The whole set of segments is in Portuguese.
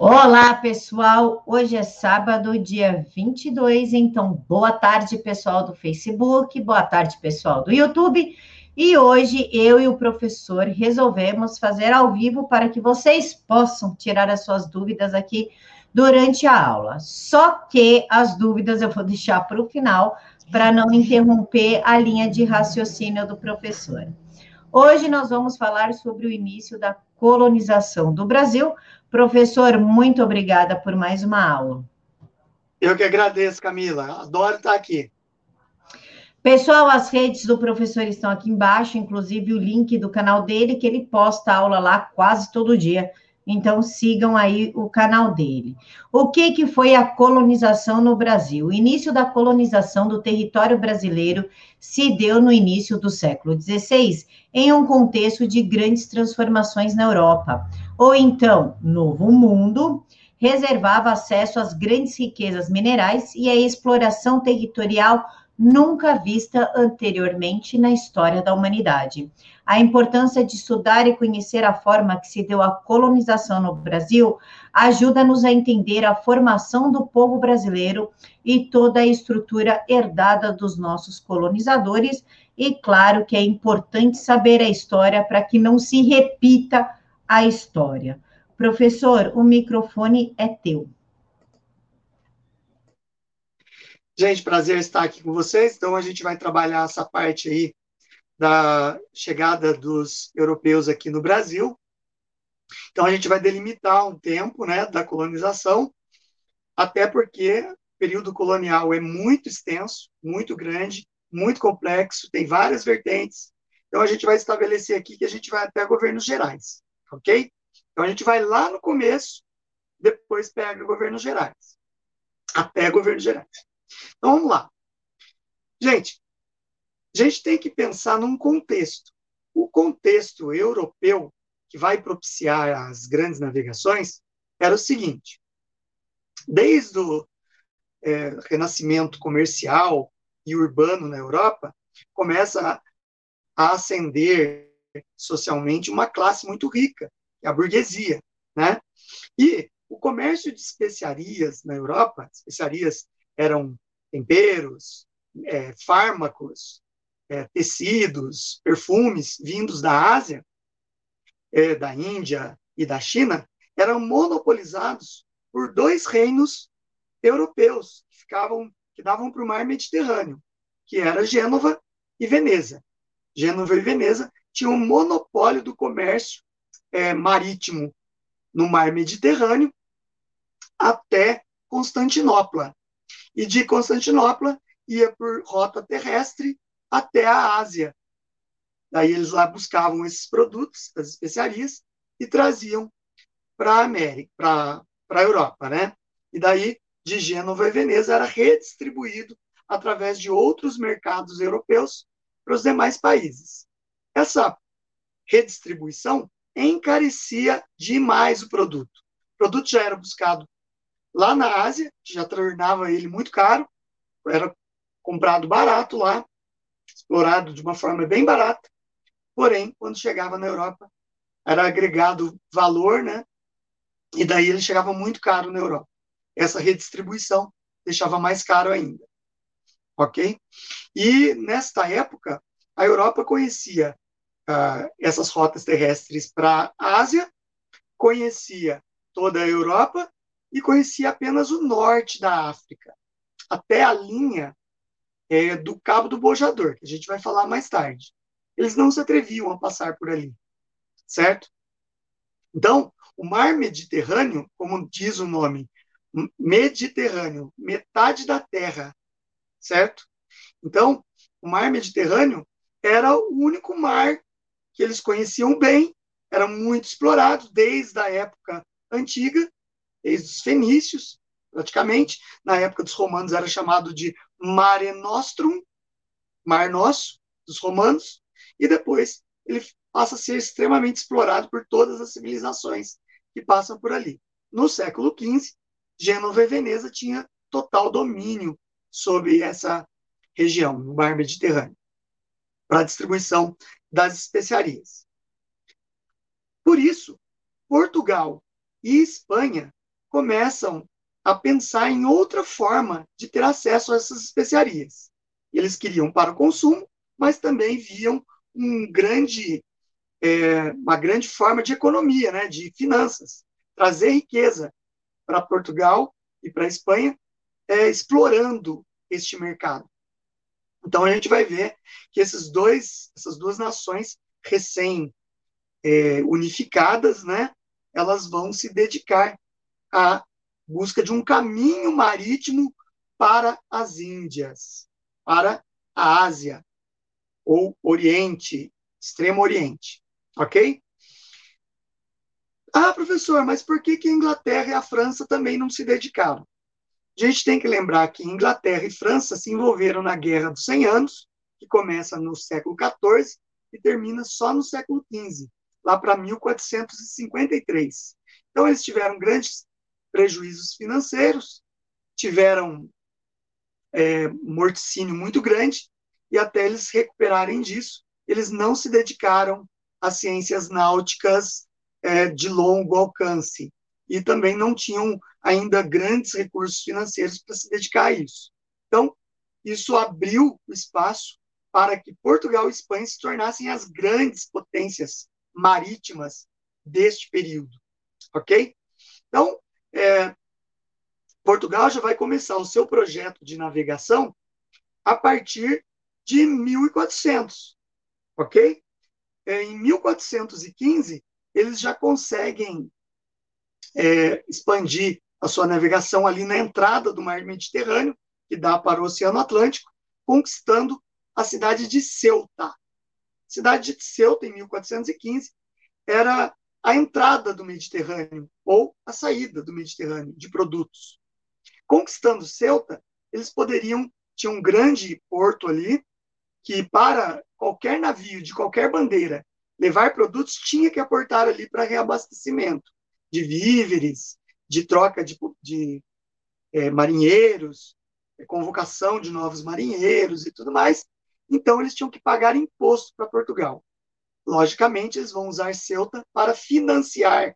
Olá, pessoal. Hoje é sábado, dia 22, então boa tarde, pessoal do Facebook, boa tarde, pessoal do YouTube. E hoje eu e o professor resolvemos fazer ao vivo para que vocês possam tirar as suas dúvidas aqui durante a aula. Só que as dúvidas eu vou deixar para o final, para não interromper a linha de raciocínio do professor. Hoje nós vamos falar sobre o início da colonização do Brasil. Professor, muito obrigada por mais uma aula. Eu que agradeço, Camila. Adoro estar aqui. Pessoal, as redes do professor estão aqui embaixo, inclusive o link do canal dele, que ele posta aula lá quase todo dia. Então, sigam aí o canal dele. O que, que foi a colonização no Brasil? O início da colonização do território brasileiro se deu no início do século XVI, em um contexto de grandes transformações na Europa. Ou então, Novo Mundo reservava acesso às grandes riquezas minerais e à exploração territorial nunca vista anteriormente na história da humanidade. A importância de estudar e conhecer a forma que se deu a colonização no Brasil ajuda-nos a entender a formação do povo brasileiro e toda a estrutura herdada dos nossos colonizadores. E claro que é importante saber a história para que não se repita a história. Professor, o microfone é teu. Gente, prazer estar aqui com vocês. Então, a gente vai trabalhar essa parte aí da chegada dos europeus aqui no Brasil. Então, a gente vai delimitar um tempo né, da colonização, até porque o período colonial é muito extenso, muito grande, muito complexo, tem várias vertentes. Então, a gente vai estabelecer aqui que a gente vai até governos gerais, ok? Então, a gente vai lá no começo, depois pega governos gerais, até governos gerais. Então vamos lá. Gente, gente tem que pensar num contexto. O contexto europeu que vai propiciar as grandes navegações era o seguinte: desde o é, renascimento comercial e urbano na Europa, começa a, a ascender socialmente uma classe muito rica, é a burguesia, né? E o comércio de especiarias na Europa, especiarias eram temperos, é, fármacos, é, tecidos, perfumes vindos da Ásia, é, da Índia e da China, eram monopolizados por dois reinos europeus que ficavam que davam para o mar Mediterrâneo, que era Gênova e Veneza. Gênova e Veneza tinham um monopólio do comércio é, marítimo no mar Mediterrâneo até Constantinopla, e de Constantinopla ia por rota terrestre até a Ásia. Daí eles lá buscavam esses produtos, as especiarias, e traziam para a América, para a Europa, né? E daí, de Gênova e Veneza, era redistribuído através de outros mercados europeus para os demais países. Essa redistribuição encarecia demais o produto. O produto já era buscado lá na Ásia, que já tornava ele muito caro, era comprado barato lá, explorado de uma forma bem barata, porém, quando chegava na Europa, era agregado valor, né? E daí ele chegava muito caro na Europa. Essa redistribuição deixava mais caro ainda. Ok? E nesta época, a Europa conhecia uh, essas rotas terrestres para a Ásia, conhecia toda a Europa e conhecia apenas o norte da África, até a linha é, do Cabo do Bojador, que a gente vai falar mais tarde. Eles não se atreviam a passar por ali, certo? Então, o mar Mediterrâneo, como diz o nome, Mediterrâneo, metade da Terra, certo? Então, o mar Mediterrâneo era o único mar que eles conheciam bem, era muito explorado desde a época antiga desde os fenícios, praticamente. Na época dos romanos era chamado de Mare Nostrum, Mar Nosso, dos romanos, e depois ele passa a ser extremamente explorado por todas as civilizações que passam por ali. No século XV, Gênova e Veneza tinha total domínio sobre essa região, no mar Mediterrâneo, para a distribuição das especiarias. Por isso, Portugal e Espanha começam a pensar em outra forma de ter acesso a essas especiarias. Eles queriam para o consumo, mas também viam um grande, é, uma grande forma de economia, né, de finanças, trazer riqueza para Portugal e para a Espanha, é, explorando este mercado. Então a gente vai ver que esses dois, essas duas nações recém é, unificadas, né, elas vão se dedicar à busca de um caminho marítimo para as Índias, para a Ásia ou Oriente, Extremo Oriente, ok? Ah, professor, mas por que, que a Inglaterra e a França também não se dedicaram? A gente tem que lembrar que Inglaterra e França se envolveram na Guerra dos 100 Anos, que começa no século XIV e termina só no século XV, lá para 1453. Então, eles tiveram grandes prejuízos financeiros, tiveram é, morticínio muito grande, e até eles recuperarem disso, eles não se dedicaram às ciências náuticas é, de longo alcance e também não tinham ainda grandes recursos financeiros para se dedicar a isso. Então, isso abriu o espaço para que Portugal e Espanha se tornassem as grandes potências marítimas deste período, ok? Então, é, Portugal já vai começar o seu projeto de navegação a partir de 1400, ok? É, em 1415, eles já conseguem é, expandir a sua navegação ali na entrada do mar Mediterrâneo, que dá para o Oceano Atlântico, conquistando a cidade de Ceuta. A cidade de Ceuta, em 1415, era a entrada do Mediterrâneo ou a saída do Mediterrâneo de produtos. Conquistando Ceuta, eles poderiam tinha um grande porto ali que para qualquer navio de qualquer bandeira levar produtos tinha que aportar ali para reabastecimento de víveres, de troca de, de é, marinheiros, é, convocação de novos marinheiros e tudo mais. Então, eles tinham que pagar imposto para Portugal. Logicamente, eles vão usar Ceuta para financiar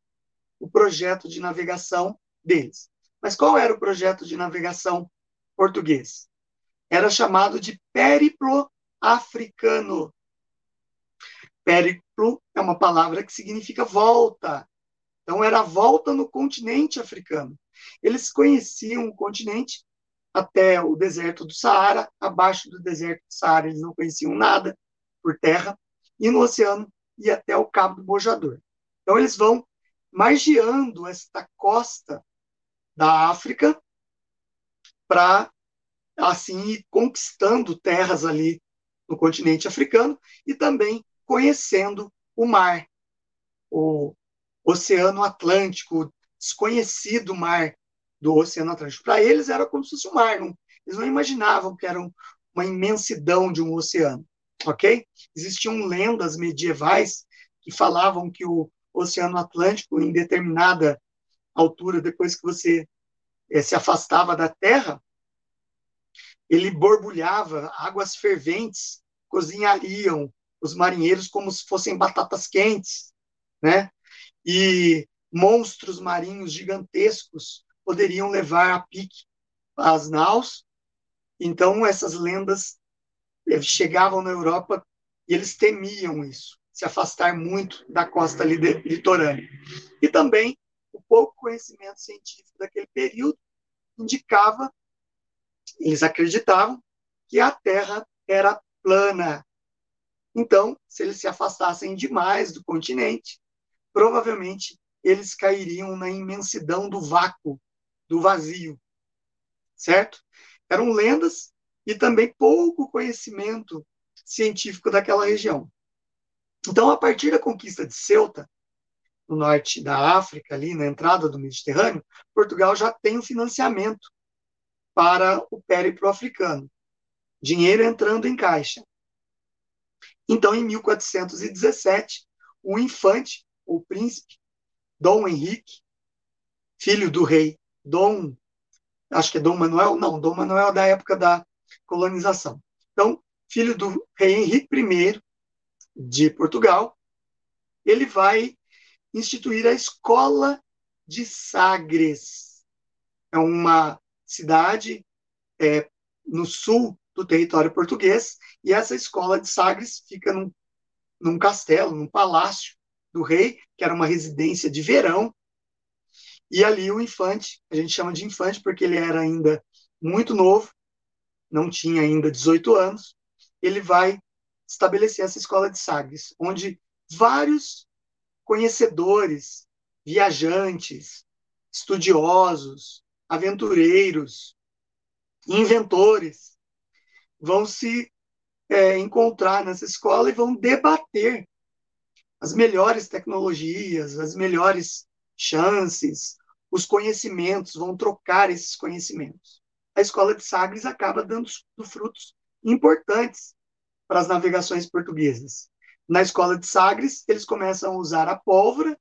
o projeto de navegação deles. Mas qual era o projeto de navegação português? Era chamado de Périplo Africano. Périplo é uma palavra que significa volta. Então, era a volta no continente africano. Eles conheciam o continente até o deserto do Saara, abaixo do deserto do Saara eles não conheciam nada por terra, e no oceano e até o Cabo do Bojador. Então, eles vão margeando esta costa da África para, assim, ir conquistando terras ali no continente africano e também conhecendo o mar, o Oceano Atlântico, desconhecido mar do Oceano Atlântico. Para eles era como se fosse um mar, não, eles não imaginavam que era um, uma imensidão de um oceano, ok? Existiam lendas medievais que falavam que o Oceano Atlântico, em determinada altura, depois que você é, se afastava da Terra, ele borbulhava, águas ferventes cozinhariam os marinheiros como se fossem batatas quentes, né? e monstros marinhos gigantescos poderiam levar a pique as naus. Então, essas lendas eh, chegavam na Europa e eles temiam isso, se afastar muito da costa litorânea. E também o pouco conhecimento científico daquele período indicava, eles acreditavam, que a Terra era plana. Então, se eles se afastassem demais do continente, provavelmente eles cairiam na imensidão do vácuo, do vazio, certo? Eram lendas e também pouco conhecimento científico daquela região. Então, a partir da conquista de Ceuta, no norte da África, ali na entrada do Mediterrâneo, Portugal já tem o financiamento para o périplo africano. Dinheiro entrando em caixa. Então, em 1417, o infante o príncipe Dom Henrique, filho do rei Dom, acho que é Dom Manuel, não, Dom Manuel é da época da colonização. Então, filho do rei Henrique I de Portugal, ele vai instituir a escola de Sagres. É uma cidade é, no sul do território português, e essa escola de Sagres fica num, num castelo, num palácio do rei, que era uma residência de verão, e ali o infante, a gente chama de infante porque ele era ainda muito novo, não tinha ainda 18 anos, ele vai estabelecer essa escola de Sagres, onde vários conhecedores, viajantes, estudiosos, aventureiros, inventores vão se é, encontrar nessa escola e vão debater as melhores tecnologias, as melhores chances, os conhecimentos, vão trocar esses conhecimentos. A escola de Sagres acaba dando frutos importantes para as navegações portuguesas. Na escola de Sagres, eles começam a usar a pólvora,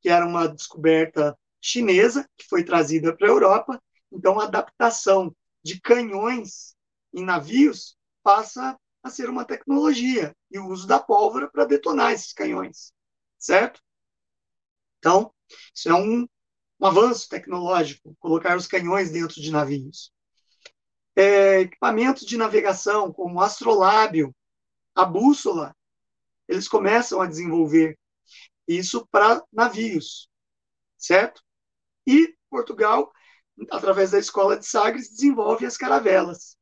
que era uma descoberta chinesa, que foi trazida para a Europa. Então, a adaptação de canhões em navios passa a ser uma tecnologia e o uso da pólvora para detonar esses canhões, certo? Então, isso é um, um avanço tecnológico, colocar os canhões dentro de navios. É, equipamentos de navegação, como o astrolábio, a bússola, eles começam a desenvolver isso para navios, certo? E Portugal, através da escola de Sagres, desenvolve as caravelas.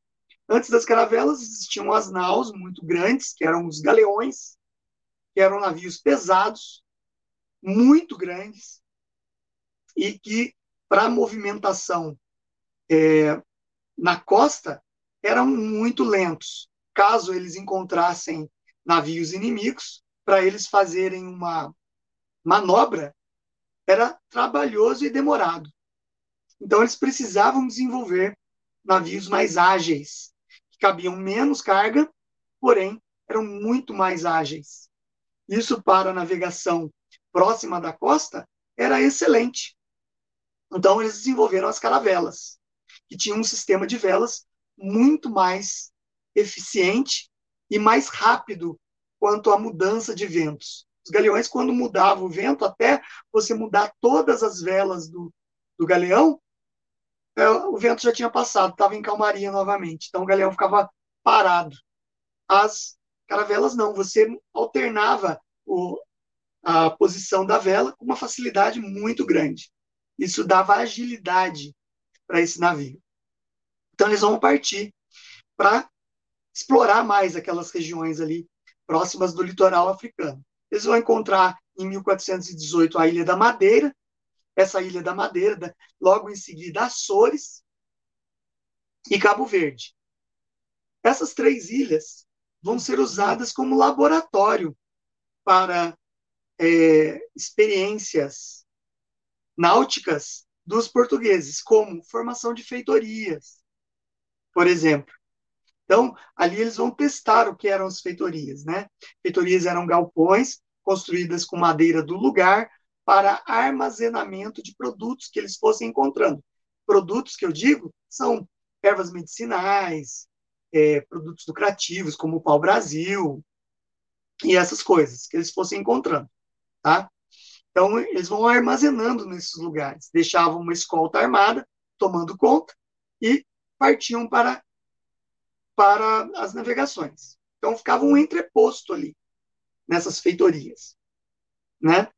Antes das caravelas existiam as naus muito grandes, que eram os galeões, que eram navios pesados, muito grandes, e que, para movimentação é, na costa, eram muito lentos. Caso eles encontrassem navios inimigos, para eles fazerem uma manobra, era trabalhoso e demorado. Então, eles precisavam desenvolver navios mais ágeis, que cabiam menos carga, porém eram muito mais ágeis. Isso para a navegação próxima da costa era excelente. Então, eles desenvolveram as caravelas, que tinham um sistema de velas muito mais eficiente e mais rápido quanto à mudança de ventos. Os galeões, quando mudavam o vento, até você mudar todas as velas do, do galeão, é, o vento já tinha passado, estava em calmaria novamente. Então o galeão ficava parado. As caravelas não, você alternava o, a posição da vela com uma facilidade muito grande. Isso dava agilidade para esse navio. Então eles vão partir para explorar mais aquelas regiões ali próximas do litoral africano. Eles vão encontrar em 1418 a Ilha da Madeira, essa Ilha da Madeira, logo em seguida Açores e Cabo Verde. Essas três ilhas vão ser usadas como laboratório para é, experiências náuticas dos portugueses, como formação de feitorias, por exemplo. Então, ali eles vão testar o que eram as feitorias, né? Feitorias eram galpões construídas com madeira do lugar para armazenamento de produtos que eles fossem encontrando. Produtos que eu digo são ervas medicinais, é, produtos lucrativos, como o pau-brasil, e essas coisas que eles fossem encontrando, tá? Então, eles vão armazenando nesses lugares, deixavam uma escolta armada, tomando conta, e partiam para, para as navegações. Então, ficava um entreposto ali, nessas feitorias, né?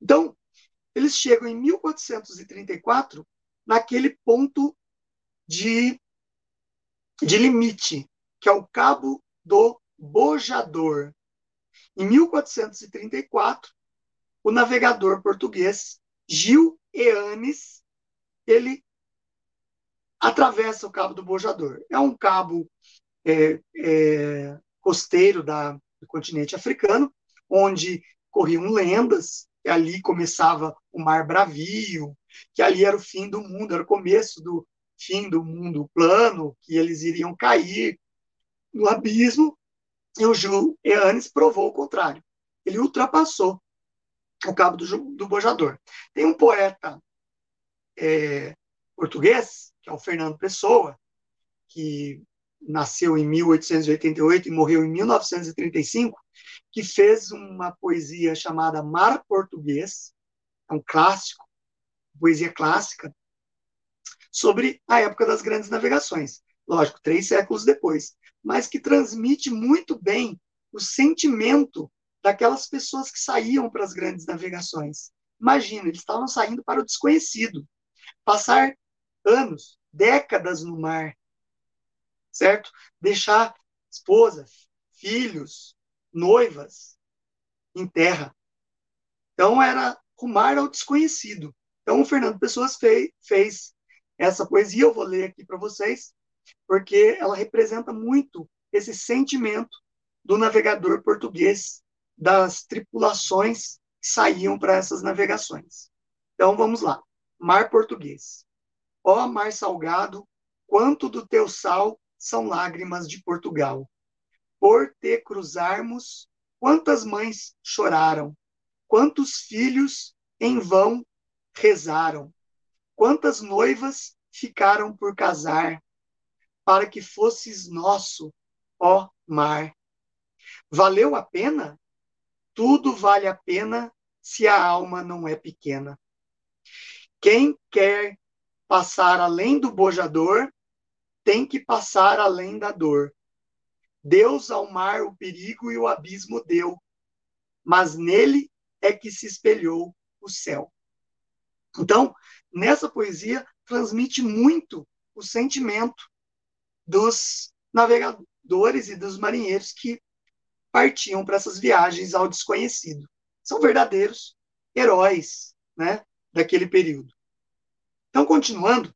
Então, eles chegam em 1434 naquele ponto de, de limite, que é o Cabo do Bojador. Em 1434, o navegador português Gil Eanes, ele atravessa o Cabo do Bojador. É um cabo é, é, costeiro da, do continente africano, onde corriam lendas que ali começava o Mar Bravio, que ali era o fim do mundo, era o começo do fim do mundo plano, que eles iriam cair no abismo, e o Jules Eanes provou o contrário. Ele ultrapassou o cabo do, do Bojador. Tem um poeta é, português, que é o Fernando Pessoa, que nasceu em 1888 e morreu em 1935, que fez uma poesia chamada Mar Português, é um clássico, poesia clássica, sobre a época das grandes navegações. Lógico, três séculos depois, mas que transmite muito bem o sentimento daquelas pessoas que saíam para as grandes navegações. Imagina, eles estavam saindo para o desconhecido. Passar anos, décadas no mar, certo? Deixar esposa, filhos, noivas em terra. Então era rumar ao desconhecido. Então o Fernando Pessoas fez, fez essa poesia, eu vou ler aqui para vocês, porque ela representa muito esse sentimento do navegador português, das tripulações que saíam para essas navegações. Então vamos lá. Mar Português. Ó mar salgado, quanto do teu sal são lágrimas de Portugal. Por te cruzarmos, quantas mães choraram, quantos filhos em vão rezaram, quantas noivas ficaram por casar, para que fosses nosso, ó mar. Valeu a pena? Tudo vale a pena se a alma não é pequena. Quem quer passar além do bojador, tem que passar além da dor. Deus ao mar o perigo e o abismo deu, mas nele é que se espelhou o céu. Então, nessa poesia, transmite muito o sentimento dos navegadores e dos marinheiros que partiam para essas viagens ao desconhecido. São verdadeiros heróis né, daquele período. Então, continuando,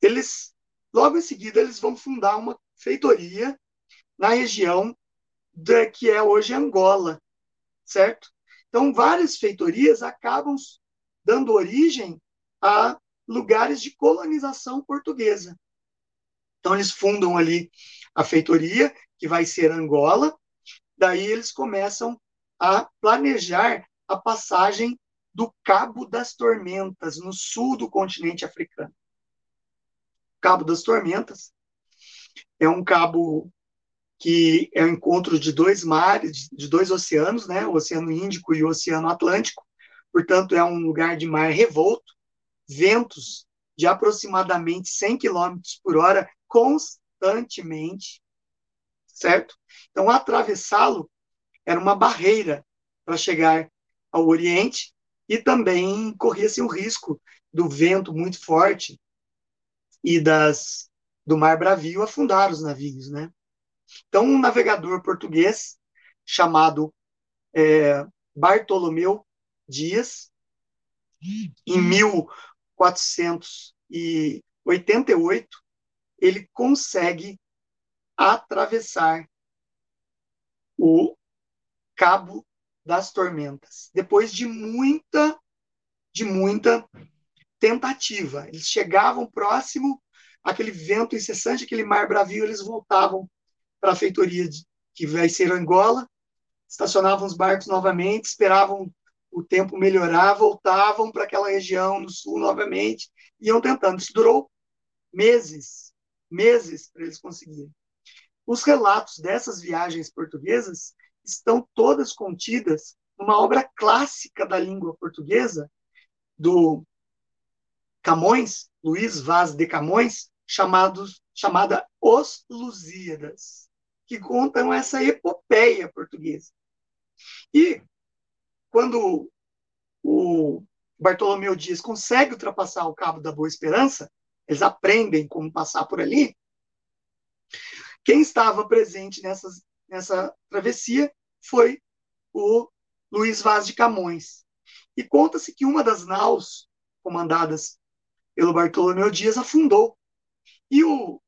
eles, logo em seguida, eles vão fundar uma feitoria na região da, que é hoje Angola, certo? Então, várias feitorias acabam dando origem a lugares de colonização portuguesa. Então, eles fundam ali a feitoria, que vai ser Angola, daí eles começam a planejar a passagem do Cabo das Tormentas, no sul do continente africano. Cabo das Tormentas é um cabo que é o encontro de dois mares, de dois oceanos, né, o Oceano Índico e o Oceano Atlântico. Portanto, é um lugar de mar revolto, ventos de aproximadamente 100 km por hora constantemente, certo? Então, atravessá-lo era uma barreira para chegar ao Oriente e também corria-se o risco do vento muito forte e das do Mar Bravio afundar os navios, né? Então, um navegador português chamado é, Bartolomeu Dias, em 1488, ele consegue atravessar o Cabo das Tormentas, depois de muita, de muita tentativa. Eles chegavam próximo, aquele vento incessante, aquele mar bravio, eles voltavam para a feitoria de, que vai ser Angola, estacionavam os barcos novamente, esperavam o tempo melhorar, voltavam para aquela região no sul novamente, iam tentando. Isso durou meses, meses para eles conseguirem. Os relatos dessas viagens portuguesas estão todas contidas numa obra clássica da língua portuguesa, do Camões, Luiz Vaz de Camões, chamado, chamada Os Lusíadas, que contam essa epopeia portuguesa. E quando o Bartolomeu Dias consegue ultrapassar o Cabo da Boa Esperança, eles aprendem como passar por ali. Quem estava presente nessas nessa travessia foi o Luiz Vaz de Camões. E conta-se que uma das naus comandadas pelo Bartolomeu Dias afundou. E o,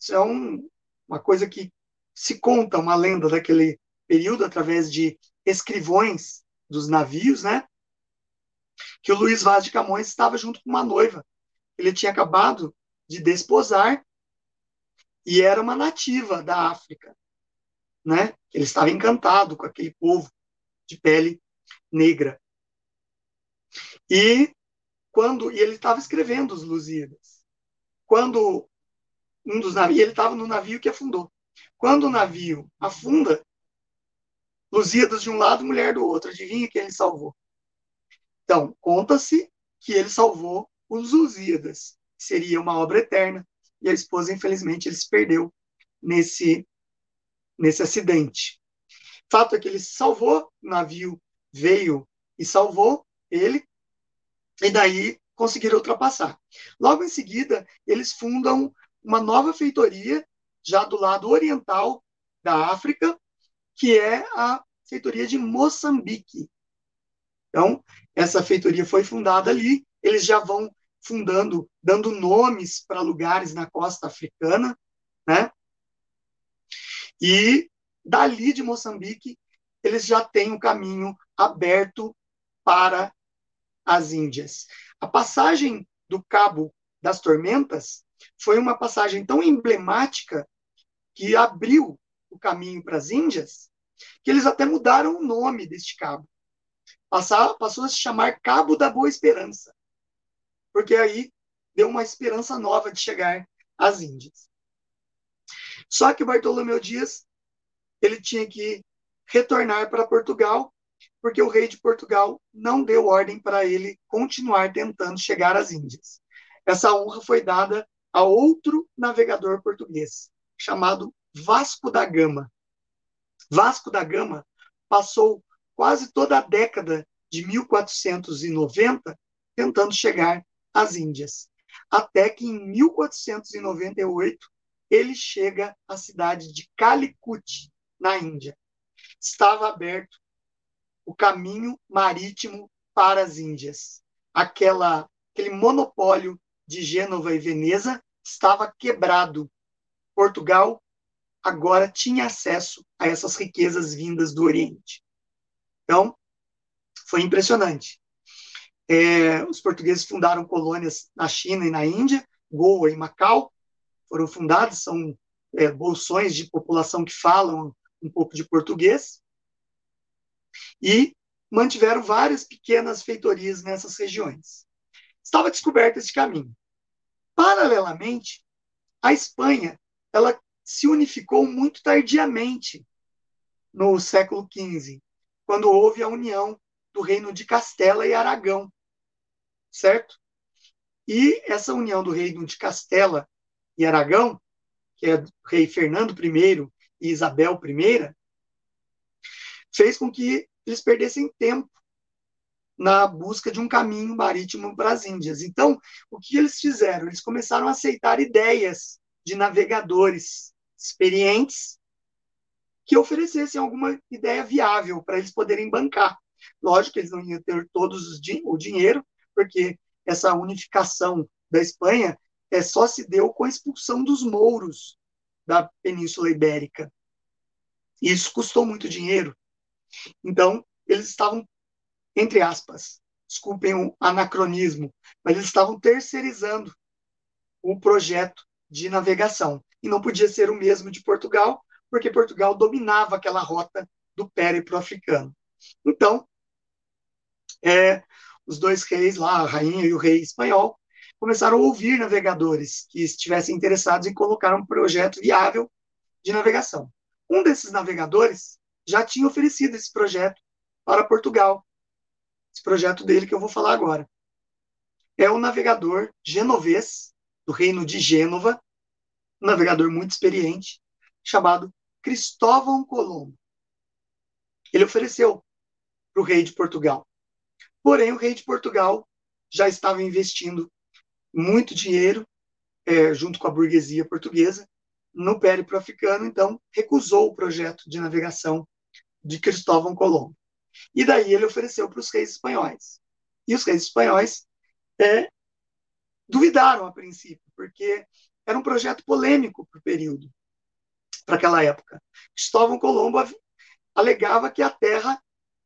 isso é um, uma coisa que se conta, uma lenda daquele período, através de escrivões dos navios, né? Que o Luiz Vaz de Camões estava junto com uma noiva. Ele tinha acabado de desposar e era uma nativa da África né? Ele estava encantado com aquele povo de pele negra. E quando e ele estava escrevendo os Lusíadas. Quando um dos navios, ele estava no navio que afundou. Quando o navio afunda, Lusíadas de um lado, mulher do outro. Adivinha quem ele salvou? Então, conta-se que ele salvou os Lusíadas, seria uma obra eterna, e a esposa, infelizmente, ele se perdeu nesse, nesse acidente. Fato é que ele salvou, o navio veio e salvou ele, e daí conseguiram ultrapassar. Logo em seguida, eles fundam uma nova feitoria, já do lado oriental da África, que é a feitoria de Moçambique. Então, essa feitoria foi fundada ali, eles já vão fundando, dando nomes para lugares na costa africana, né? E dali de Moçambique, eles já têm o um caminho aberto para as Índias. A passagem do Cabo das Tormentas foi uma passagem tão emblemática que abriu o caminho para as Índias, que eles até mudaram o nome deste cabo. Passou a se chamar Cabo da Boa Esperança, porque aí deu uma esperança nova de chegar às Índias. Só que Bartolomeu Dias ele tinha que retornar para Portugal, porque o rei de Portugal não deu ordem para ele continuar tentando chegar às Índias. Essa honra foi dada a outro navegador português, chamado Vasco da Gama. Vasco da Gama passou quase toda a década de 1490 tentando chegar às Índias, até que em 1498 ele chega à cidade de Calicut, na Índia. Estava aberto o caminho marítimo para as Índias. Aquela, aquele monopólio de Gênova e Veneza estava quebrado. Portugal agora tinha acesso a essas riquezas vindas do Oriente. Então, foi impressionante. É, os portugueses fundaram colônias na China e na Índia, Goa e Macau, foram fundadas, são é, bolsões de população que falam um pouco de português, e mantiveram várias pequenas feitorias nessas regiões. Estava descoberto esse caminho. Paralelamente, a Espanha ela se unificou muito tardiamente no século XV, quando houve a união do reino de Castela e Aragão, certo? E essa união do reino de Castela e Aragão, que é rei Fernando I e Isabel I, fez com que eles perdessem tempo na busca de um caminho marítimo para as Índias. Então, o que eles fizeram? Eles começaram a aceitar ideias de navegadores experientes que oferecessem alguma ideia viável para eles poderem bancar. Lógico que eles não iam ter todos os din o dinheiro, porque essa unificação da Espanha é, só se deu com a expulsão dos mouros da Península Ibérica. Isso custou muito dinheiro. Então, eles estavam, entre aspas, desculpem o anacronismo, mas eles estavam terceirizando o projeto de navegação. E não podia ser o mesmo de Portugal, porque Portugal dominava aquela rota do périplo africano. Então, é, os dois reis lá, a rainha e o rei espanhol, começaram a ouvir navegadores que estivessem interessados em colocar um projeto viável de navegação. Um desses navegadores já tinha oferecido esse projeto para Portugal. Esse projeto dele que eu vou falar agora. É um navegador genovês, do reino de Gênova, um navegador muito experiente, chamado Cristóvão Colombo. Ele ofereceu para o rei de Portugal. Porém, o rei de Portugal já estava investindo muito dinheiro, é, junto com a burguesia portuguesa, no périplo africano, então recusou o projeto de navegação de Cristóvão Colombo. E daí ele ofereceu para os reis espanhóis. E os reis espanhóis é, duvidaram a princípio, porque era um projeto polêmico para o período, para aquela época. Cristóvão Colombo alegava que a Terra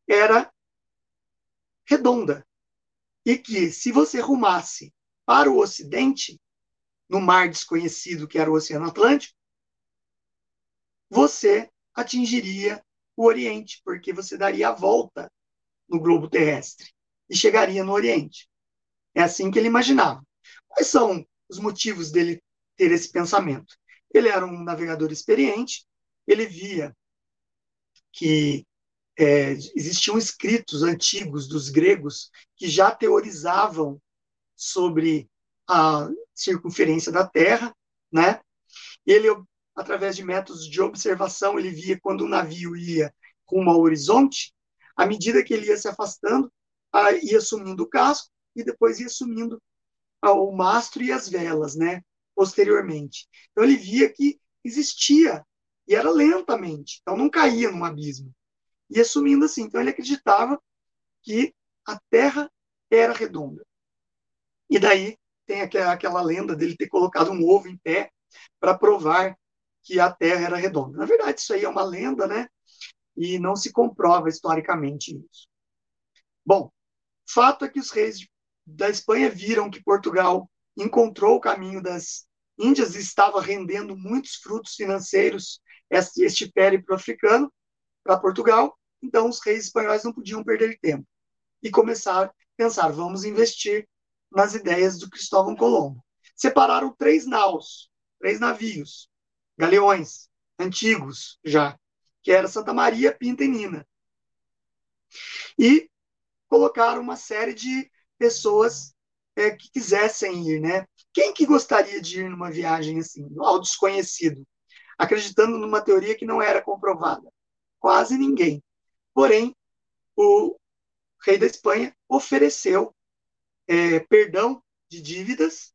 era redonda e que se você rumasse para o Ocidente, no mar desconhecido que era o Oceano Atlântico, você atingiria o Oriente, porque você daria a volta no globo terrestre e chegaria no Oriente. É assim que ele imaginava. Quais são os motivos dele ter esse pensamento? Ele era um navegador experiente, ele via que é, existiam escritos antigos dos gregos que já teorizavam sobre a circunferência da Terra, né? Ele, através de métodos de observação, ele via quando o navio ia rumo ao horizonte, à medida que ele ia se afastando, ia sumindo o casco e depois ia sumindo o mastro e as velas, né? Posteriormente. Então ele via que existia e era lentamente, então não caía num abismo. Ia sumindo assim. Então ele acreditava que a Terra era redonda. E daí tem aquela lenda dele ter colocado um ovo em pé para provar que a Terra era redonda. Na verdade, isso aí é uma lenda, né? E não se comprova historicamente isso. Bom, fato é que os reis da Espanha viram que Portugal encontrou o caminho das Índias e estava rendendo muitos frutos financeiros este, este périplo africano para Portugal. Então, os reis espanhóis não podiam perder tempo e começaram a pensar: vamos investir nas ideias do Cristóvão Colombo. Separaram três naus, três navios, galeões, antigos já, que era Santa Maria, Pinta e Nina. E colocaram uma série de pessoas é, que quisessem ir, né? Quem que gostaria de ir numa viagem assim, ao desconhecido, acreditando numa teoria que não era comprovada? Quase ninguém. Porém, o rei da Espanha ofereceu é, perdão de dívidas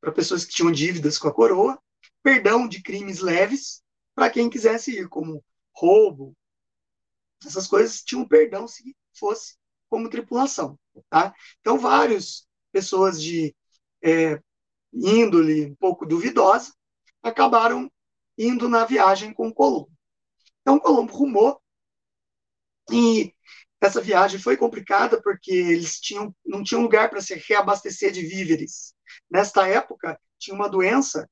para pessoas que tinham dívidas com a coroa, perdão de crimes leves para quem quisesse ir, como roubo, essas coisas tinham perdão se fosse como tripulação. Tá? Então, várias pessoas de é, índole um pouco duvidosa acabaram indo na viagem com Colombo. Então, Colombo rumou e essa viagem foi complicada porque eles tinham, não tinham lugar para se reabastecer de víveres. Nesta época, tinha uma doença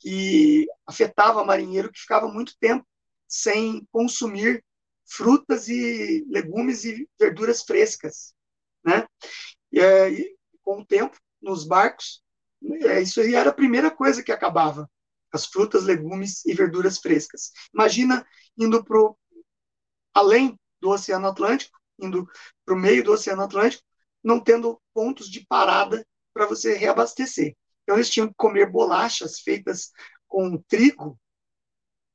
que afetava marinheiro que ficava muito tempo sem consumir frutas e legumes e verduras frescas, né? E, com o tempo, nos barcos, é, isso aí era a primeira coisa que acabava, as frutas, legumes e verduras frescas. Imagina indo para além do Oceano Atlântico, indo para o meio do Oceano Atlântico, não tendo pontos de parada para você reabastecer. Então, eles tinham que comer bolachas feitas com trigo,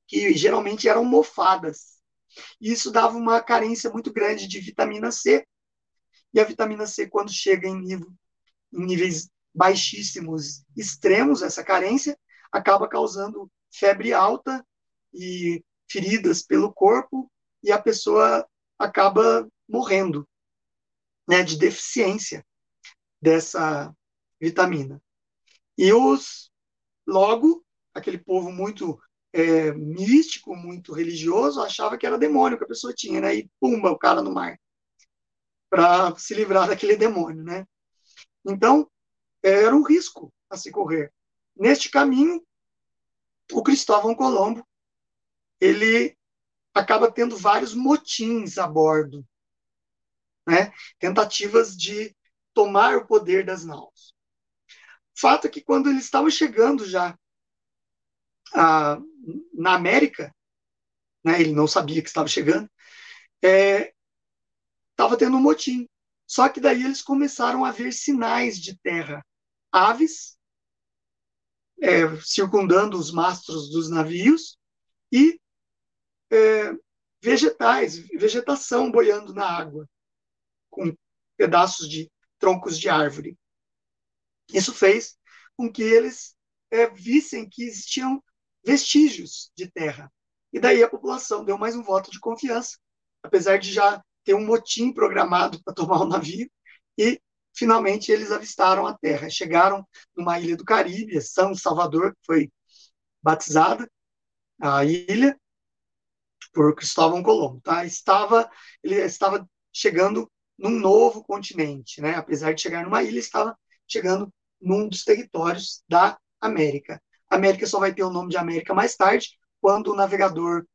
que geralmente eram mofadas. E isso dava uma carência muito grande de vitamina C. E a vitamina C, quando chega em, nível, em níveis baixíssimos, extremos, essa carência, acaba causando febre alta e feridas pelo corpo, e a pessoa acaba morrendo né, de deficiência dessa vitamina. E os, logo, aquele povo muito é, místico, muito religioso, achava que era demônio que a pessoa tinha, né? E pumba, o cara no mar, para se livrar daquele demônio, né? Então, era um risco a se correr. Neste caminho, o Cristóvão Colombo, ele acaba tendo vários motins a bordo né? tentativas de tomar o poder das naus. Fato é que quando eles estavam chegando já a, na América, né, ele não sabia que estava chegando, estava é, tendo um motim. Só que daí eles começaram a ver sinais de terra, aves é, circundando os mastros dos navios e é, vegetais, vegetação boiando na água com pedaços de troncos de árvore. Isso fez com que eles é, vissem que existiam vestígios de terra. E daí a população deu mais um voto de confiança, apesar de já ter um motim programado para tomar o navio, e finalmente eles avistaram a terra. Chegaram numa ilha do Caribe, São Salvador, que foi batizada a ilha por Cristóvão Colombo. Tá? Estava, ele estava chegando num novo continente, né? Apesar de chegar numa ilha, estava chegando num dos territórios da América. A América só vai ter o nome de América mais tarde, quando o navegador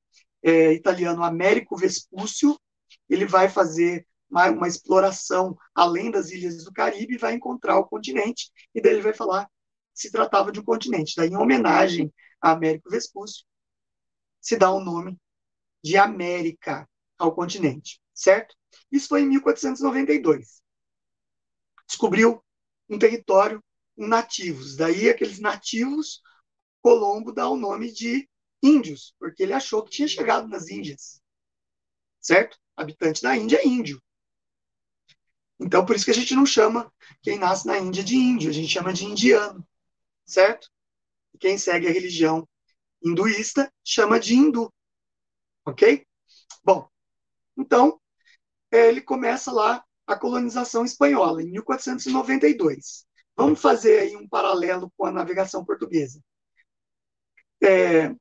é, italiano Américo Vespúcio ele vai fazer uma, uma, exploração além das ilhas do Caribe e vai encontrar o continente, e daí ele vai falar se tratava de um continente. Daí, em homenagem a Américo Vespúcio, se dá o nome de América ao continente, certo? Isso foi em 1492. Descobriu um território com nativos. Daí, aqueles nativos, Colombo dá o nome de índios, porque ele achou que tinha chegado nas Índias. Certo? Habitante da Índia é índio. Então, por isso que a gente não chama quem nasce na Índia de índio, a gente chama de indiano. Certo? Quem segue a religião hinduísta chama de hindu. Ok? Bom, então, ele começa lá a colonização espanhola, em 1492. Vamos fazer aí um paralelo com a navegação portuguesa. É,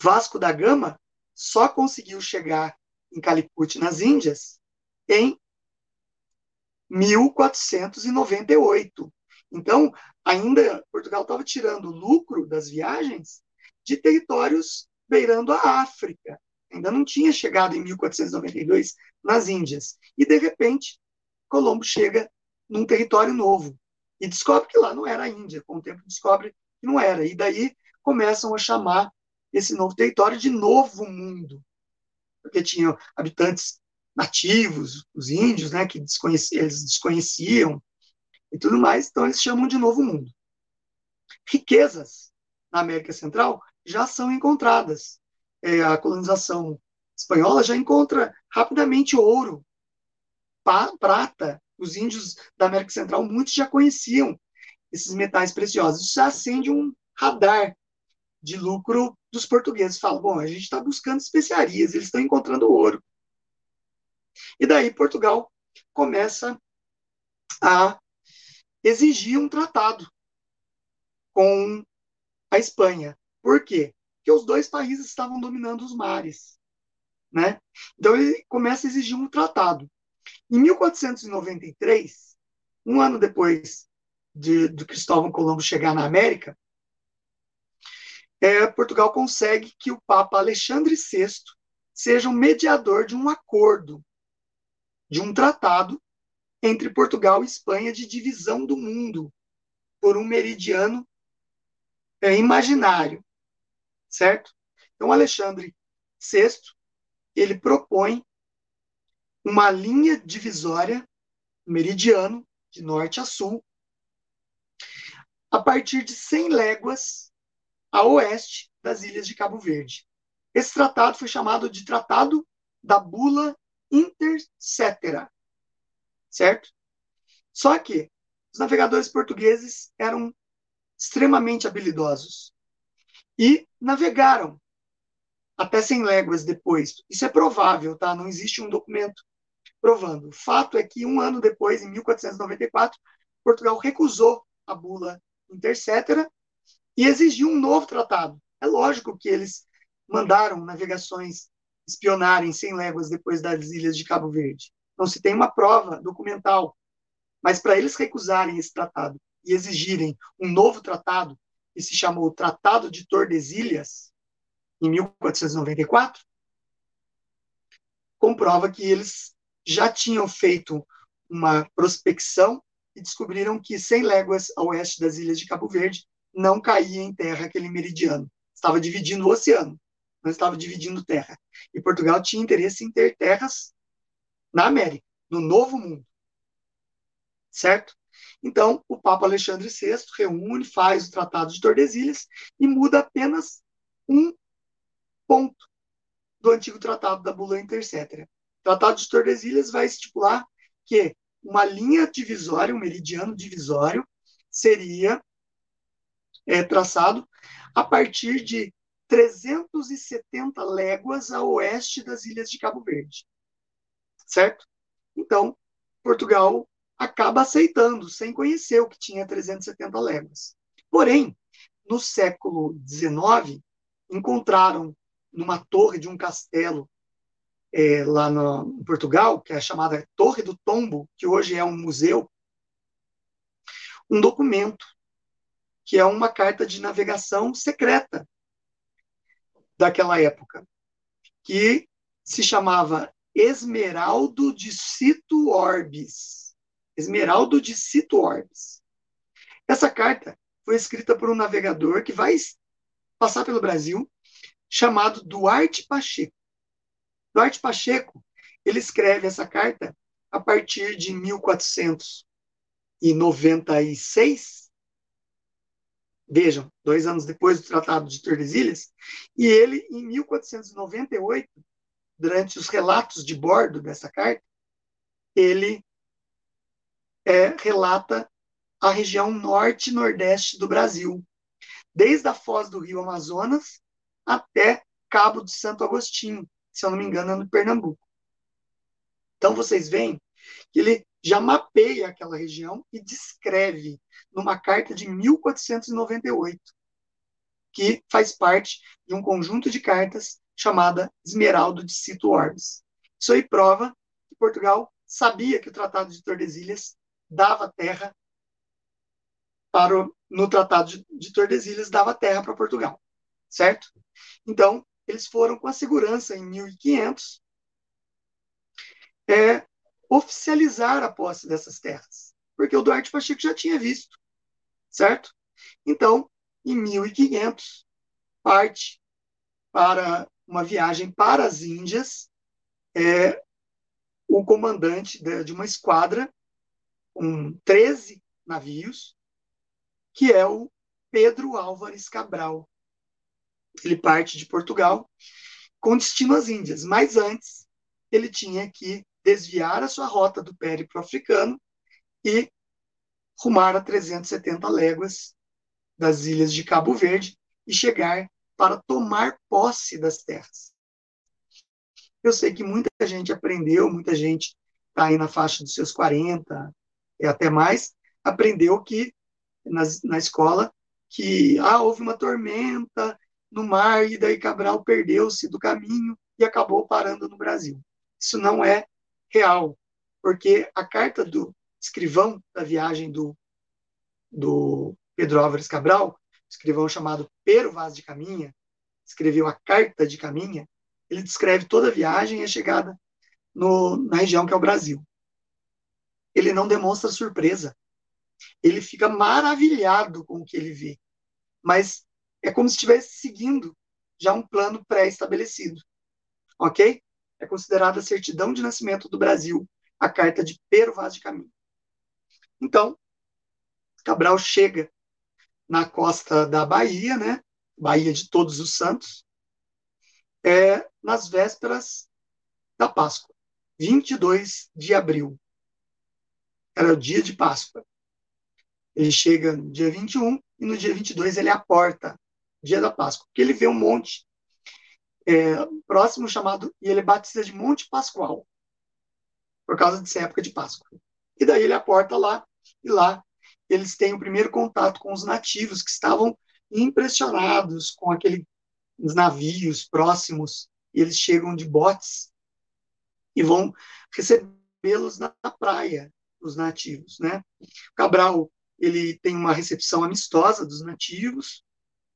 Vasco da Gama só conseguiu chegar em Calicut, nas Índias, em 1498. Então, ainda Portugal estava tirando lucro das viagens de territórios beirando a África. Ainda não tinha chegado em 1492 nas Índias. E, de repente, Colombo chega num território novo e descobre que lá não era a Índia. Com o tempo, descobre que não era. E daí começam a chamar esse novo território de Novo Mundo, porque tinham habitantes nativos, os índios, né, que desconheciam, eles desconheciam e tudo mais, então eles chamam de Novo Mundo. Riquezas na América Central já são encontradas. É, a colonização espanhola já encontra rapidamente ouro, prata. Os índios da América Central, muitos já conheciam esses metais preciosos. Isso acende um radar de lucro dos portugueses. Falam, bom, a gente está buscando especiarias, eles estão encontrando ouro. E daí Portugal começa a exigir um tratado com a Espanha. Por quê? Porque os dois países estavam dominando os mares. Né? Então ele começa a exigir um tratado. Em 1493, um ano depois de, de Cristóvão Colombo chegar na América, é, Portugal consegue que o Papa Alexandre VI seja um mediador de um acordo, de um tratado entre Portugal e Espanha de divisão do mundo por um meridiano é, imaginário, certo? Então, Alexandre VI ele propõe uma linha divisória meridiano de norte a sul a partir de 100 léguas a oeste das ilhas de Cabo Verde. Esse tratado foi chamado de Tratado da Bula Intercetera, certo? Só que os navegadores portugueses eram extremamente habilidosos e navegaram até 100 léguas depois. Isso é provável, tá? Não existe um documento provando. O fato é que um ano depois, em 1494, Portugal recusou a bula Intercetera e exigiu um novo tratado. É lógico que eles mandaram navegações espionarem 100 léguas depois das ilhas de Cabo Verde. Não se tem uma prova documental. Mas para eles recusarem esse tratado e exigirem um novo tratado, que se chamou Tratado de Tordesilhas, em 1494, comprova que eles já tinham feito uma prospecção e descobriram que 100 léguas a oeste das ilhas de Cabo Verde não caía em terra aquele meridiano. Estava dividindo o oceano, não estava dividindo terra. E Portugal tinha interesse em ter terras na América, no Novo Mundo. Certo? Então, o Papa Alexandre VI reúne, faz o Tratado de Tordesilhas e muda apenas um ponto do antigo Tratado da Bula Intercetera. O Tratado de Tordesilhas vai estipular que uma linha divisória, um meridiano divisório, seria é, traçado a partir de 370 léguas a oeste das ilhas de Cabo Verde. Certo? Então, Portugal acaba aceitando, sem conhecer o que tinha 370 léguas. Porém, no século XIX, encontraram numa torre de um castelo é, lá no, em Portugal, que é chamada Torre do Tombo, que hoje é um museu, um documento que é uma carta de navegação secreta daquela época, que se chamava Esmeraldo de Cito Orbis. Esmeraldo de Cito Orbis. Essa carta foi escrita por um navegador que vai passar pelo Brasil, chamado Duarte Pacheco. Duarte Pacheco, ele escreve essa carta a partir de 1400 1496, vejam, dois anos depois do Tratado de Tordesilhas, e ele, em 1498, durante os relatos de bordo dessa carta, ele é, relata a região norte e nordeste do Brasil, desde a foz do rio Amazonas até Cabo de Santo Agostinho, se eu não me engano, é no Pernambuco. Então vocês veem que ele já mapeia aquela região e descreve numa carta de 1498, que faz parte de um conjunto de cartas chamada Esmeraldo de Cito Orbes. Isso aí prova que Portugal sabia que o Tratado de Tordesilhas dava terra para o, no Tratado de, de Tordesilhas dava terra para Portugal, certo? Então, eles foram com a segurança em 1500 é, oficializar a posse dessas terras, porque o Duarte Pacheco já tinha visto, certo? Então, em 1500, parte para uma viagem para as Índias é, o comandante de, de uma esquadra com 13 navios, que é o Pedro Álvares Cabral. Ele parte de Portugal com destino às Índias, mas antes ele tinha que desviar a sua rota do périplo africano e rumar a 370 léguas das ilhas de Cabo Verde e chegar para tomar posse das terras. Eu sei que muita gente aprendeu, muita gente está aí na faixa dos seus 40 e até mais, aprendeu que na, na escola que ah, houve uma tormenta no mar e daí Cabral perdeu-se do caminho e acabou parando no Brasil. Isso não é real, porque a carta do escrivão da viagem do, do Pedro Álvares Cabral, escrivão chamado Pero Vaz de Caminha, escreveu a Carta de Caminha, ele descreve toda a viagem e a chegada no, na região que é o Brasil. Ele não demonstra surpresa. Ele fica maravilhado com o que ele vê. Mas é como se estivesse seguindo já um plano pré-estabelecido. Ok? é considerada a certidão de nascimento do Brasil, a carta de Pero Vaz de Caminho. Então, Cabral chega na costa da Bahia, né? Bahia de Todos os Santos, é, nas vésperas da Páscoa, 22 de abril. Era o dia de Páscoa. Ele chega no dia 21 e no dia 22 ele aporta, dia da Páscoa, porque ele vê um monte é, próximo chamado, e ele batiza de Monte Pascoal, por causa dessa época de Páscoa. E daí ele aporta lá, e lá eles têm o primeiro contato com os nativos que estavam impressionados com aqueles navios próximos, e eles chegam de botes e vão recebê-los na praia, os nativos, né? Cabral, ele tem uma recepção amistosa dos nativos,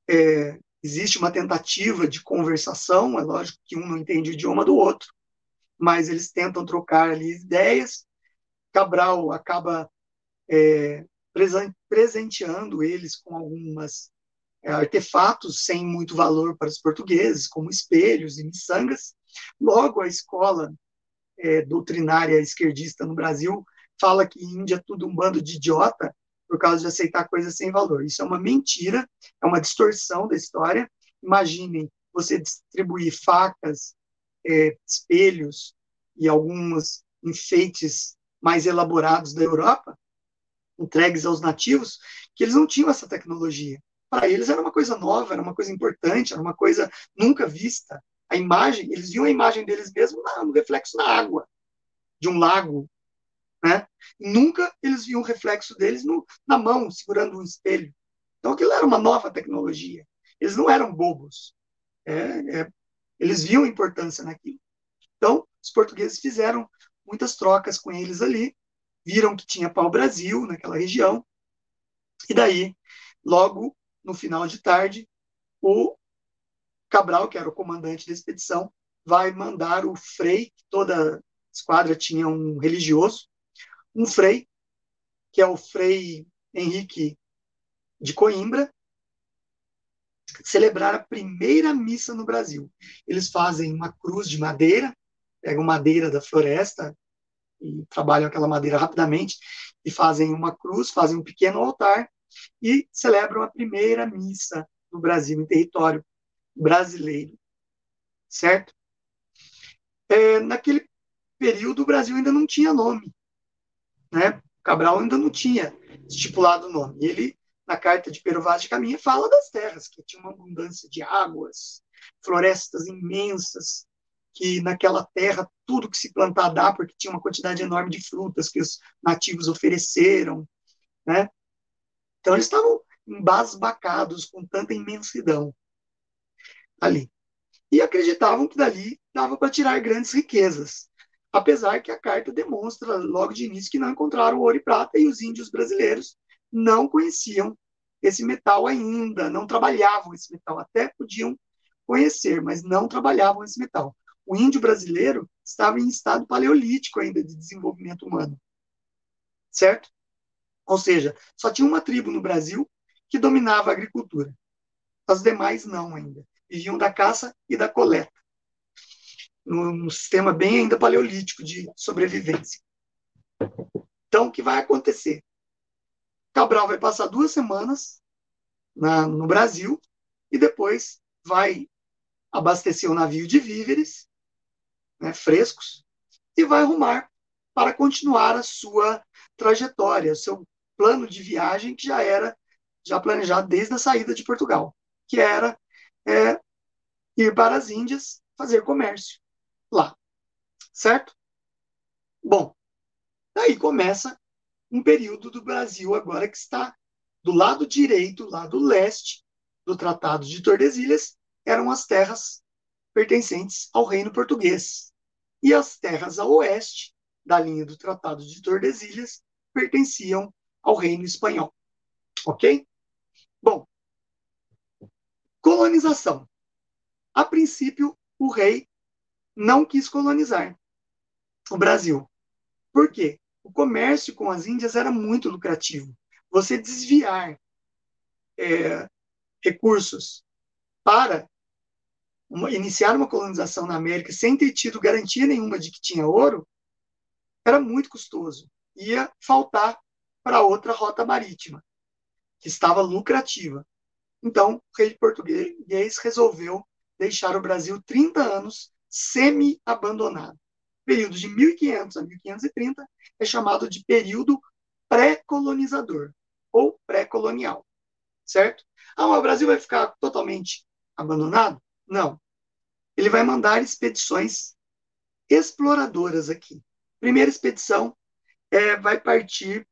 é, existe uma tentativa de conversação, é lógico que um não entende o idioma do outro, mas eles tentam trocar ali ideias. Cabral acaba é, presenteando eles com algumas é, artefatos sem muito valor para os portugueses, como espelhos e miçangas. Logo, a escola é, doutrinária esquerdista no Brasil fala que Índia é tudo um bando de idiota, por causa de aceitar coisas sem valor. Isso é uma mentira, é uma distorção da história. Imaginem você distribuir facas, é, espelhos e alguns enfeites mais elaborados da Europa, entregues aos nativos, que eles não tinham essa tecnologia. Para eles era uma coisa nova, era uma coisa importante, era uma coisa nunca vista. A imagem, eles viam a imagem deles mesmos no reflexo na água de um lago, né? Nunca eles viam o reflexo deles no, na mão, segurando um espelho. Então aquilo era uma nova tecnologia. Eles não eram bobos. É, é, eles viam importância naquilo. Então, os portugueses fizeram muitas trocas com eles ali, viram que tinha pau-brasil naquela região, e daí, logo no final de tarde, o Cabral, que era o comandante da expedição, vai mandar o Frei, toda esquadra tinha um religioso, um frei, que é o Frei Henrique de Coimbra, celebrar a primeira missa no Brasil. Eles fazem uma cruz de madeira, pegam madeira da floresta, e trabalham aquela madeira rapidamente e fazem uma cruz, fazem um pequeno altar e celebram a primeira missa no Brasil, em território brasileiro, certo? É, naquele período, o Brasil ainda não tinha nome, né? Cabral ainda não tinha estipulado o nome. Ele, na carta de Pero Vaz de Caminha, fala das terras, que tinha uma abundância de águas, florestas imensas, que naquela terra tudo que se plantar dá, porque tinha uma quantidade enorme de frutas que os nativos ofereceram, né? Então eles estavam embasbacados com tanta imensidão ali. E acreditavam que dali dava para tirar grandes riquezas. Apesar que a carta demonstra logo de início que não encontraram ouro e prata e os índios brasileiros não conheciam esse metal ainda, não trabalhavam esse metal, até podiam conhecer, mas não trabalhavam esse metal. O índio brasileiro estava em estado paleolítico ainda de desenvolvimento humano. Certo? Ou seja, só tinha uma tribo no Brasil que dominava a agricultura. As demais não ainda. Viviam da caça e da coleta. Num sistema bem ainda paleolítico de sobrevivência. Então, o que vai acontecer? Cabral vai passar duas semanas na, no Brasil e depois vai abastecer o navio de víveres né, frescos e vai rumar para continuar a sua trajetória, seu plano de viagem que já era já planejado desde a saída de Portugal, que era é, ir para as Índias fazer comércio lá, certo? Bom, daí começa um período do Brasil agora que está do lado direito, lado leste do Tratado de Tordesilhas, eram as terras pertencentes ao reino português. E as terras a oeste da linha do Tratado de Tordesilhas pertenciam ao reino espanhol. Ok? Bom, colonização. A princípio, o rei não quis colonizar o Brasil. Por quê? O comércio com as Índias era muito lucrativo. Você desviar é, recursos para uma, iniciar uma colonização na América sem ter tido garantia nenhuma de que tinha ouro era muito custoso. Ia faltar para outra rota marítima que estava lucrativa. Então, o rei português resolveu deixar o Brasil 30 anos semi-abandonado. O período de 1500 a 1530 é chamado de período pré-colonizador ou pré-colonial, certo? Ah, mas o Brasil vai ficar totalmente abandonado? Não. Ele vai mandar expedições exploradoras aqui. Primeira expedição é, vai partir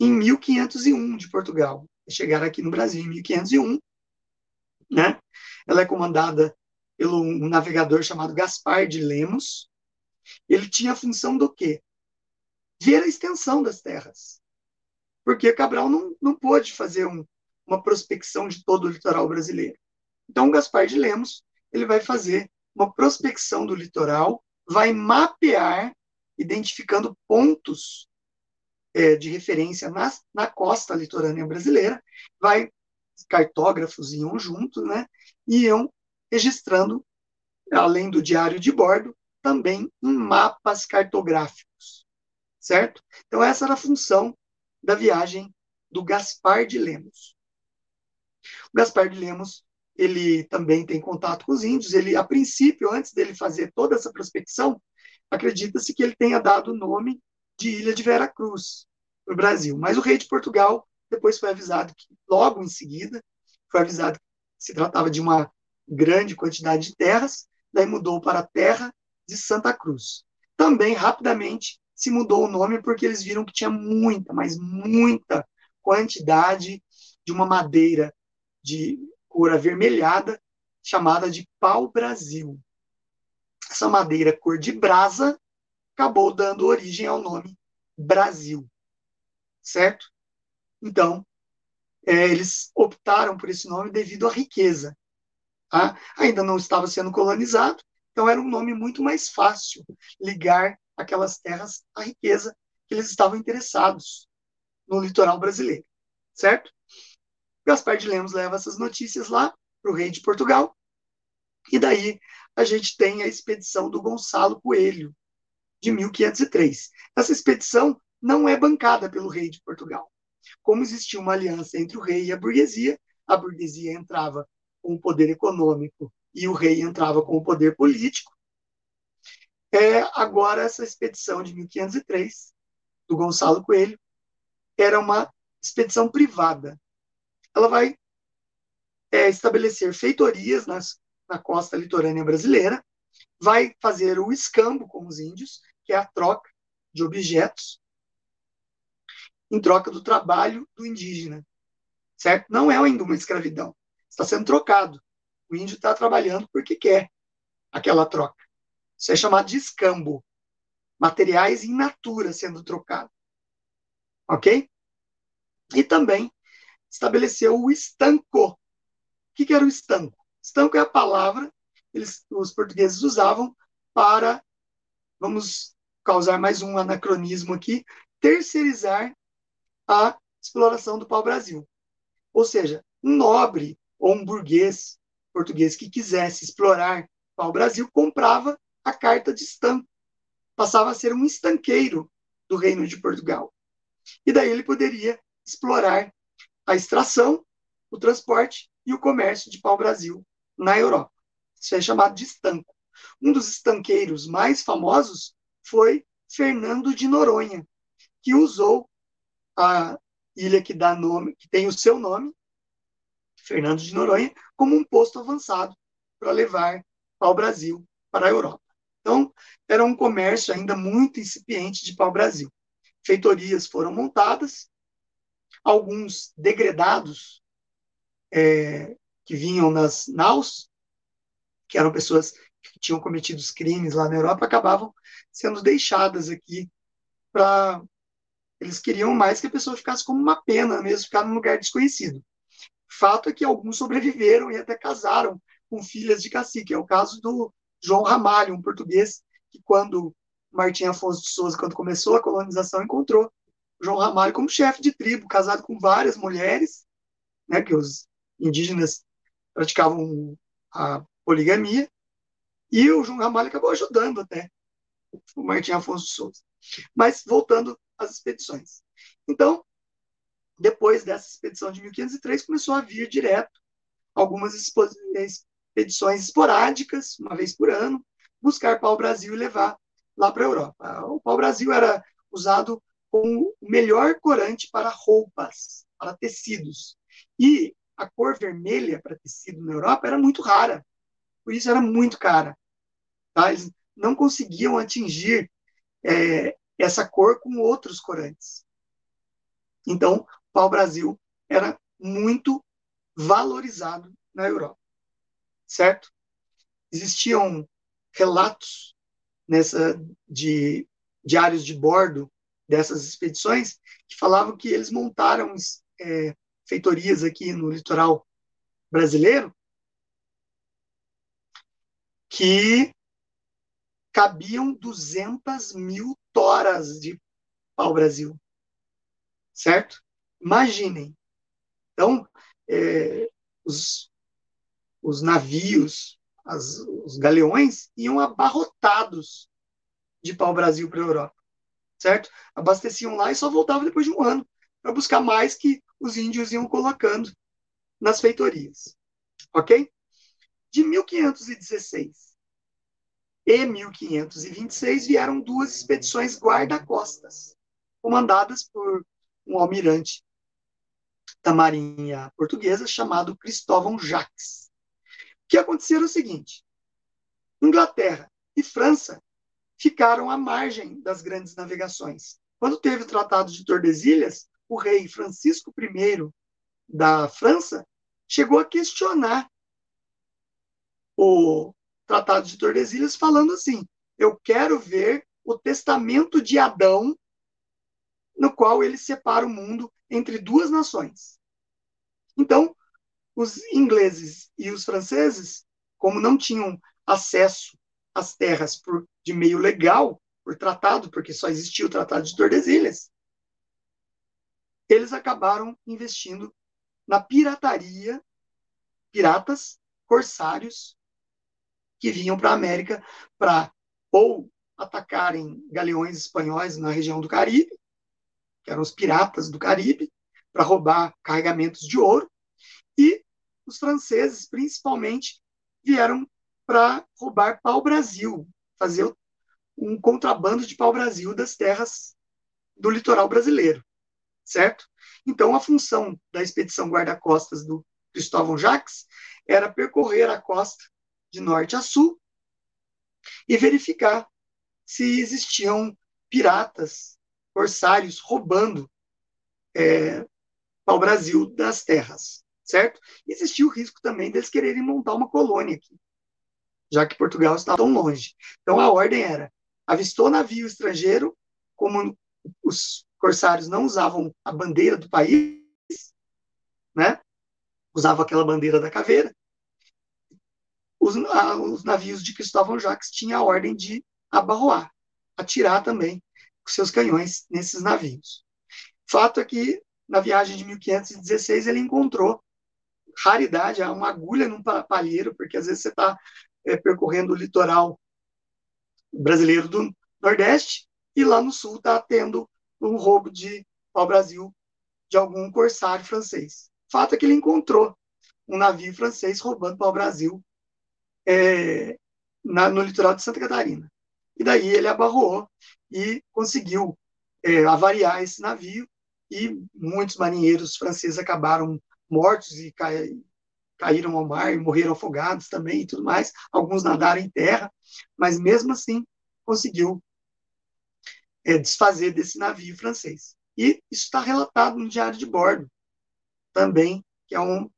em 1501 de Portugal. Chegar aqui no Brasil em 1501, né? Ela é comandada pelo um navegador chamado Gaspar de Lemos. Ele tinha a função do quê? Ver a extensão das terras. Porque Cabral não, não pôde fazer um, uma prospecção de todo o litoral brasileiro. Então, Gaspar de Lemos ele vai fazer uma prospecção do litoral, vai mapear, identificando pontos é, de referência na, na costa litorânea brasileira, vai cartógrafos iam junto, né, iam registrando, além do diário de bordo, também em mapas cartográficos, certo? Então essa era a função da viagem do Gaspar de Lemos. O Gaspar de Lemos ele também tem contato com os índios. Ele, a princípio, antes dele fazer toda essa prospecção, acredita-se que ele tenha dado o nome de Ilha de Vera Cruz para o Brasil. Mas o rei de Portugal depois foi avisado que, logo em seguida, foi avisado que se tratava de uma grande quantidade de terras, daí mudou para a terra de Santa Cruz. Também, rapidamente, se mudou o nome porque eles viram que tinha muita, mas muita quantidade de uma madeira de cor avermelhada, chamada de pau-brasil. Essa madeira cor de brasa acabou dando origem ao nome Brasil certo? Então, é, eles optaram por esse nome devido à riqueza. Tá? Ainda não estava sendo colonizado, então era um nome muito mais fácil ligar aquelas terras à riqueza que eles estavam interessados no litoral brasileiro, certo? Gaspar de Lemos leva essas notícias lá para o rei de Portugal, e daí a gente tem a expedição do Gonçalo Coelho, de 1503. Essa expedição não é bancada pelo rei de Portugal. Como existia uma aliança entre o rei e a burguesia, a burguesia entrava com o poder econômico e o rei entrava com o poder político. É, agora, essa expedição de 1503, do Gonçalo Coelho, era uma expedição privada. Ela vai é, estabelecer feitorias nas, na costa litorânea brasileira, vai fazer o escambo com os índios, que é a troca de objetos, em troca do trabalho do indígena. Certo? Não é ainda uma escravidão. Está sendo trocado. O índio está trabalhando porque quer aquela troca. Isso é chamado de escambo. Materiais in natura sendo trocados. Ok? E também estabeleceu o estanco. O que, que era o estanco? Estanco é a palavra que eles, os portugueses usavam para, vamos causar mais um anacronismo aqui, terceirizar a exploração do pau-brasil. Ou seja, um nobre ou um burguês português que quisesse explorar pau-brasil comprava a carta de estanco. Passava a ser um estanqueiro do Reino de Portugal. E daí ele poderia explorar a extração, o transporte e o comércio de pau-brasil na Europa. Isso é chamado de estanco. Um dos estanqueiros mais famosos foi Fernando de Noronha, que usou a ilha que dá nome, que tem o seu nome, Fernando de Noronha, como um posto avançado para levar pau-brasil para a Europa. Então, era um comércio ainda muito incipiente de pau-brasil. Feitorias foram montadas, alguns degredados é, que vinham nas naus, que eram pessoas que tinham cometido crimes lá na Europa, acabavam sendo deixadas aqui para. Eles queriam mais que a pessoa ficasse como uma pena, mesmo ficar num lugar desconhecido. Fato é que alguns sobreviveram e até casaram com filhas de cacique. É o caso do João Ramalho, um português que, quando Martim Afonso de Souza, quando começou a colonização, encontrou João Ramalho como chefe de tribo, casado com várias mulheres, né, que os indígenas praticavam a poligamia, e o João Ramalho acabou ajudando até o Martim Afonso de Souza. Mas voltando às expedições. Então, depois dessa expedição de 1503, começou a vir direto algumas expedições esporádicas, uma vez por ano, buscar pau-brasil e levar lá para a Europa. O pau-brasil era usado como o melhor corante para roupas, para tecidos. E a cor vermelha para tecido na Europa era muito rara, por isso era muito cara. Tá? Eles não conseguiam atingir é, essa cor com outros corantes. Então, pau-brasil era muito valorizado na Europa, certo? Existiam relatos nessa de diários de bordo dessas expedições que falavam que eles montaram é, feitorias aqui no litoral brasileiro que cabiam 200 mil toras de pau-brasil, certo? Imaginem. Então, é, os, os navios, as, os galeões iam abarrotados de pau-brasil para a Europa, certo? Abasteciam lá e só voltavam depois de um ano para buscar mais que os índios iam colocando nas feitorias, ok? De 1516 e 1526 vieram duas expedições guarda-costas, comandadas por um almirante da Marinha Portuguesa chamado Cristóvão Jacques. O que aconteceu era o seguinte: Inglaterra e França ficaram à margem das grandes navegações. Quando teve o Tratado de Tordesilhas, o rei Francisco I da França chegou a questionar o Tratado de Tordesilhas, falando assim: eu quero ver o testamento de Adão, no qual ele separa o mundo entre duas nações. Então, os ingleses e os franceses, como não tinham acesso às terras por, de meio legal, por tratado, porque só existia o Tratado de Tordesilhas, eles acabaram investindo na pirataria, piratas, corsários, que vinham para a América para ou atacarem galeões espanhóis na região do Caribe, que eram os piratas do Caribe, para roubar carregamentos de ouro, e os franceses, principalmente, vieram para roubar pau-brasil, fazer um contrabando de pau-brasil das terras do litoral brasileiro, certo? Então, a função da expedição guarda-costas do Cristóvão Jacques era percorrer a costa de norte a sul e verificar se existiam piratas, corsários roubando é, ao Brasil das terras, certo? E existia o risco também deles quererem montar uma colônia aqui, já que Portugal estava tão longe. Então a ordem era: avistou navio estrangeiro, como os corsários não usavam a bandeira do país, né? Usavam aquela bandeira da caveira. Os, a, os navios de Cristóvão Jacques tinham a ordem de abarroar, atirar também com seus canhões nesses navios. Fato é que na viagem de 1516 ele encontrou raridade, uma agulha num palheiro, porque às vezes você está é, percorrendo o litoral brasileiro do Nordeste e lá no Sul está tendo um roubo de pau-brasil de algum corsário francês. Fato é que ele encontrou um navio francês roubando pau-brasil é, no litoral de Santa Catarina. E daí ele abarroou e conseguiu é, avariar esse navio e muitos marinheiros franceses acabaram mortos e caíram ao mar e morreram afogados também e tudo mais. Alguns nadaram em terra, mas mesmo assim conseguiu é, desfazer desse navio francês. E isso está relatado no Diário de Bordo, também, que é um,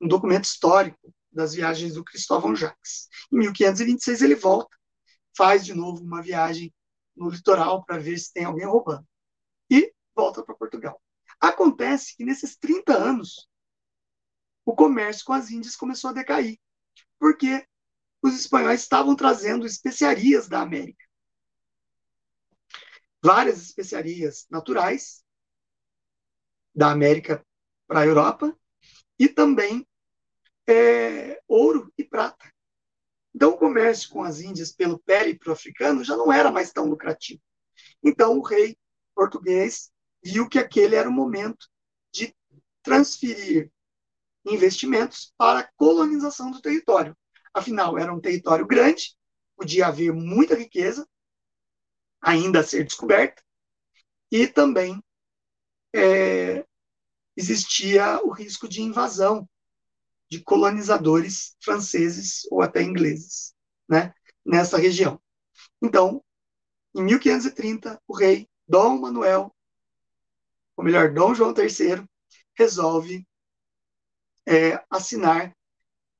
um documento histórico das viagens do Cristóvão Jacques. Em 1526 ele volta, faz de novo uma viagem no litoral para ver se tem alguém roubando. E volta para Portugal. Acontece que nesses 30 anos, o comércio com as Índias começou a decair, porque os espanhóis estavam trazendo especiarias da América várias especiarias naturais da América para a Europa e também é, ouro e prata. Então, o comércio com as Índias pelo périplo africano já não era mais tão lucrativo. Então, o rei português viu que aquele era o momento de transferir investimentos para a colonização do território. Afinal, era um território grande, podia haver muita riqueza, ainda a ser descoberta, e também é, existia o risco de invasão de colonizadores franceses ou até ingleses né, nessa região. Então, em 1530, o rei Dom Manuel, ou melhor, Dom João III, resolve é, assinar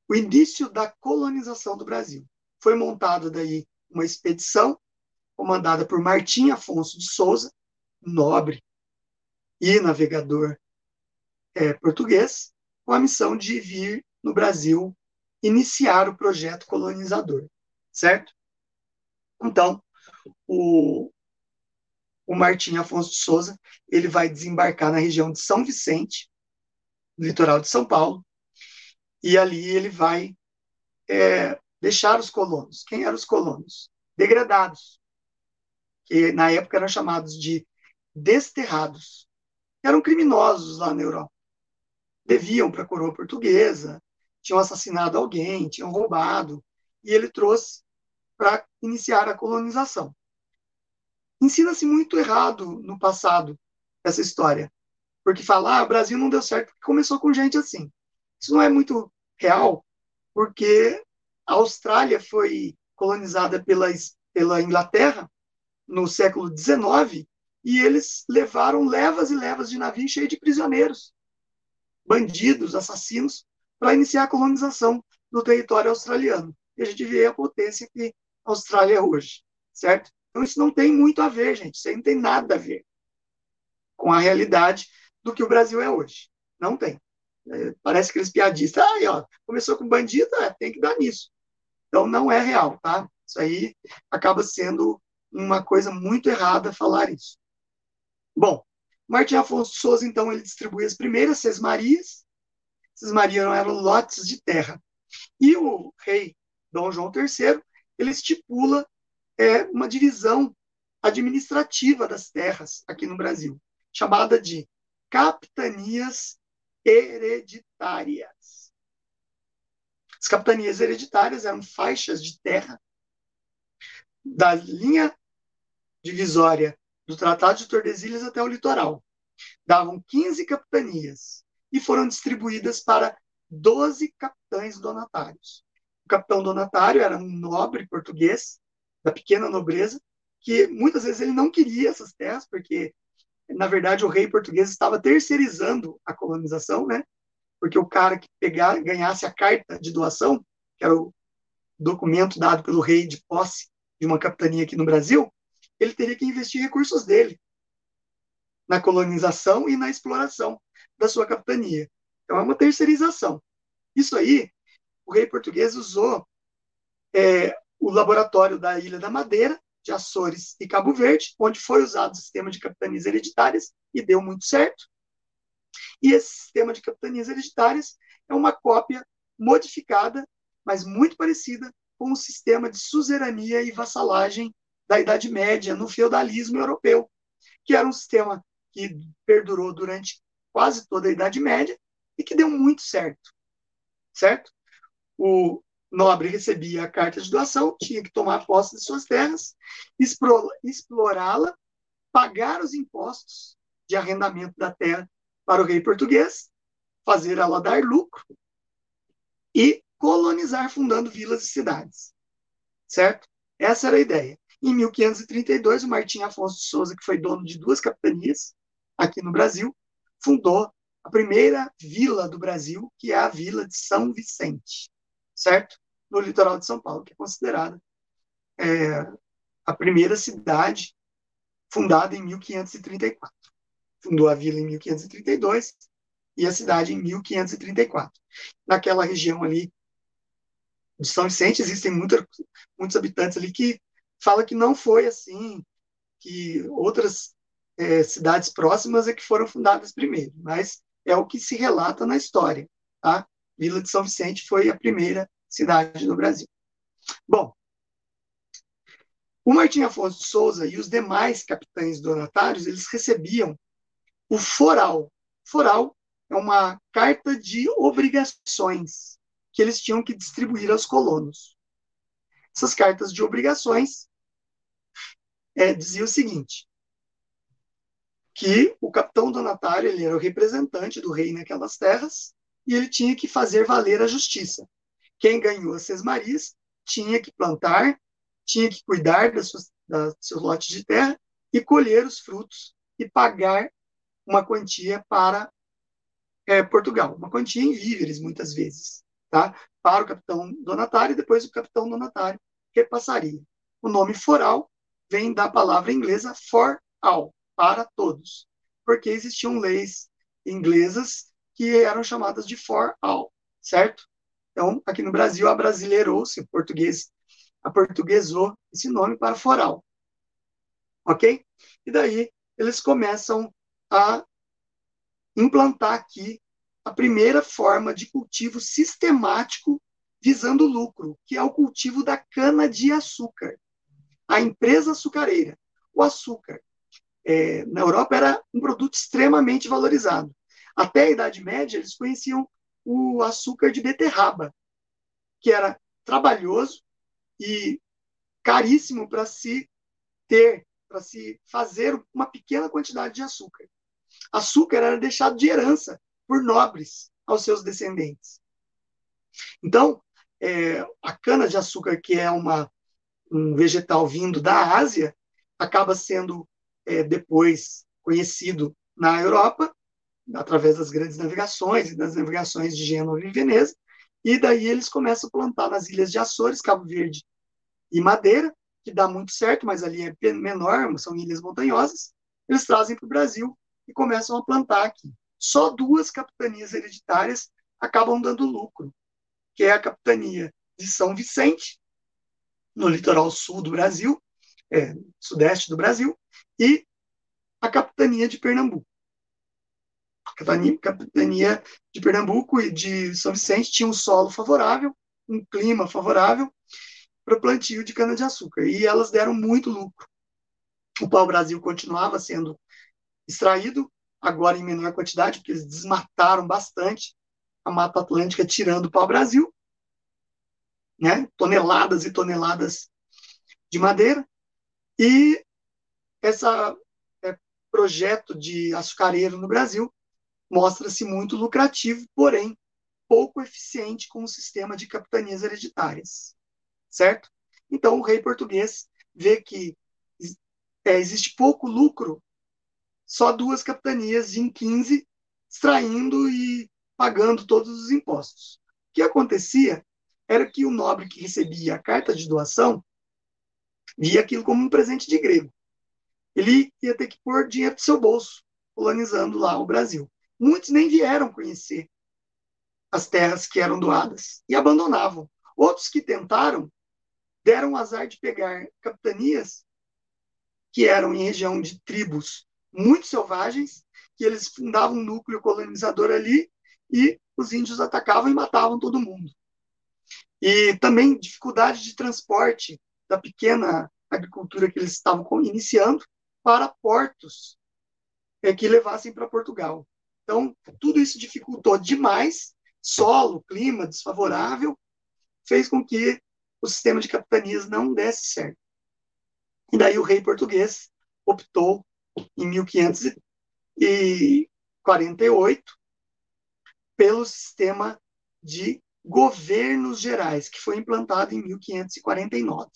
o início da colonização do Brasil. Foi montada daí uma expedição comandada por Martim Afonso de Souza, nobre e navegador é, português, com a missão de vir no Brasil iniciar o projeto colonizador, certo? Então, o, o Martim Afonso de Souza ele vai desembarcar na região de São Vicente, no litoral de São Paulo, e ali ele vai é, deixar os colonos. Quem eram os colonos? Degradados, que na época eram chamados de desterrados. Eram criminosos lá na Europa. Deviam para a coroa portuguesa, tinham assassinado alguém, tinham roubado, e ele trouxe para iniciar a colonização. Ensina-se muito errado no passado essa história, porque falar ah, o Brasil não deu certo porque começou com gente assim. Isso não é muito real, porque a Austrália foi colonizada pela, pela Inglaterra no século XIX, e eles levaram levas e levas de navios cheios de prisioneiros, bandidos, assassinos, para iniciar a colonização do território australiano. E a gente vê a potência que a Austrália é hoje, certo? Então isso não tem muito a ver, gente, isso aí não tem nada a ver com a realidade do que o Brasil é hoje. Não tem. É, parece aqueles piadistas, ah, ó, começou com bandido, é, tem que dar nisso. Então não é real, tá? Isso aí acaba sendo uma coisa muito errada falar isso. Bom, Martim Afonso Souza, então, ele distribui as primeiras sesmarias. Sesmarias eram lotes de terra. E o rei Dom João III, ele estipula é, uma divisão administrativa das terras aqui no Brasil, chamada de capitanias hereditárias. As capitanias hereditárias eram faixas de terra da linha divisória do Tratado de Tordesilhas até o litoral. Davam 15 capitanias e foram distribuídas para 12 capitães donatários. O capitão donatário era um nobre português da pequena nobreza que muitas vezes ele não queria essas terras porque na verdade o rei português estava terceirizando a colonização, né? Porque o cara que pegar, ganhasse a carta de doação, que era o documento dado pelo rei de posse de uma capitania aqui no Brasil, ele teria que investir recursos dele na colonização e na exploração da sua capitania. Então, é uma terceirização. Isso aí, o rei português usou é, o laboratório da Ilha da Madeira, de Açores e Cabo Verde, onde foi usado o sistema de capitanias hereditárias e deu muito certo. E esse sistema de capitanias hereditárias é uma cópia modificada, mas muito parecida com o sistema de suzerania e vassalagem da Idade Média no feudalismo europeu, que era um sistema que perdurou durante quase toda a Idade Média e que deu muito certo. Certo? O nobre recebia a carta de doação, tinha que tomar posse de suas terras, explorá-la, pagar os impostos de arrendamento da terra para o rei português, fazer ela dar lucro e colonizar fundando vilas e cidades. Certo? Essa era a ideia. Em 1532, o Martim Afonso de Souza, que foi dono de duas capitanias aqui no Brasil, fundou a primeira vila do Brasil, que é a Vila de São Vicente, certo? No litoral de São Paulo, que é considerada é, a primeira cidade fundada em 1534. Fundou a vila em 1532 e a cidade em 1534. Naquela região ali de São Vicente existem muita, muitos habitantes ali que fala que não foi assim, que outras é, cidades próximas é que foram fundadas primeiro, mas é o que se relata na história. Tá? Vila de São Vicente foi a primeira cidade do Brasil. Bom, o Martim Afonso de Souza e os demais capitães donatários, eles recebiam o foral. Foral é uma carta de obrigações que eles tinham que distribuir aos colonos. Essas cartas de obrigações é, dizia o seguinte, que o capitão donatário ele era o representante do rei naquelas terras e ele tinha que fazer valer a justiça. Quem ganhou as sesmarias tinha que plantar, tinha que cuidar das seus lotes de terra e colher os frutos e pagar uma quantia para é, Portugal, uma quantia em víveres, muitas vezes, tá? para o capitão donatário e depois o capitão donatário repassaria. O nome foral vem da palavra inglesa for all, para todos, porque existiam leis inglesas que eram chamadas de for all, certo? Então, aqui no Brasil, abrasileirou-se, o português aportuguesou esse nome para foral. Ok? E daí eles começam a implantar aqui a primeira forma de cultivo sistemático visando lucro, que é o cultivo da cana-de-açúcar a empresa açucareira. O açúcar é, na Europa era um produto extremamente valorizado. Até a Idade Média, eles conheciam o açúcar de beterraba, que era trabalhoso e caríssimo para se ter, para se fazer uma pequena quantidade de açúcar. Açúcar era deixado de herança por nobres aos seus descendentes. Então, é, a cana de açúcar, que é uma um vegetal vindo da Ásia, acaba sendo é, depois conhecido na Europa, através das grandes navegações e das navegações de Gênova e Veneza, e daí eles começam a plantar nas ilhas de Açores, Cabo Verde e Madeira, que dá muito certo, mas ali é menor, são ilhas montanhosas, eles trazem para o Brasil e começam a plantar aqui. Só duas capitanias hereditárias acabam dando lucro, que é a capitania de São Vicente no litoral sul do Brasil, é, sudeste do Brasil, e a capitania de Pernambuco. A capitania, capitania de Pernambuco e de São Vicente tinha um solo favorável, um clima favorável, para plantio de cana-de-açúcar. E elas deram muito lucro. O pau-brasil continuava sendo extraído, agora em menor quantidade, porque eles desmataram bastante a Mata Atlântica, tirando o pau-brasil, né? toneladas e toneladas de madeira. E esse é, projeto de açucareiro no Brasil mostra-se muito lucrativo, porém pouco eficiente com o sistema de capitanias hereditárias, certo? Então o rei português vê que é, existe pouco lucro, só duas capitanias em 15 extraindo e pagando todos os impostos. O que acontecia era que o nobre que recebia a carta de doação via aquilo como um presente de grego. Ele ia ter que pôr dinheiro do seu bolso, colonizando lá o Brasil. Muitos nem vieram conhecer as terras que eram doadas e abandonavam. Outros que tentaram deram o azar de pegar capitanias que eram em região de tribos muito selvagens, que eles fundavam um núcleo colonizador ali e os índios atacavam e matavam todo mundo. E também dificuldade de transporte da pequena agricultura que eles estavam iniciando para portos é, que levassem para Portugal. Então, tudo isso dificultou demais, solo, clima desfavorável, fez com que o sistema de capitanias não desse certo. E daí o rei português optou, em 1548, pelo sistema de governos gerais, que foi implantado em 1549.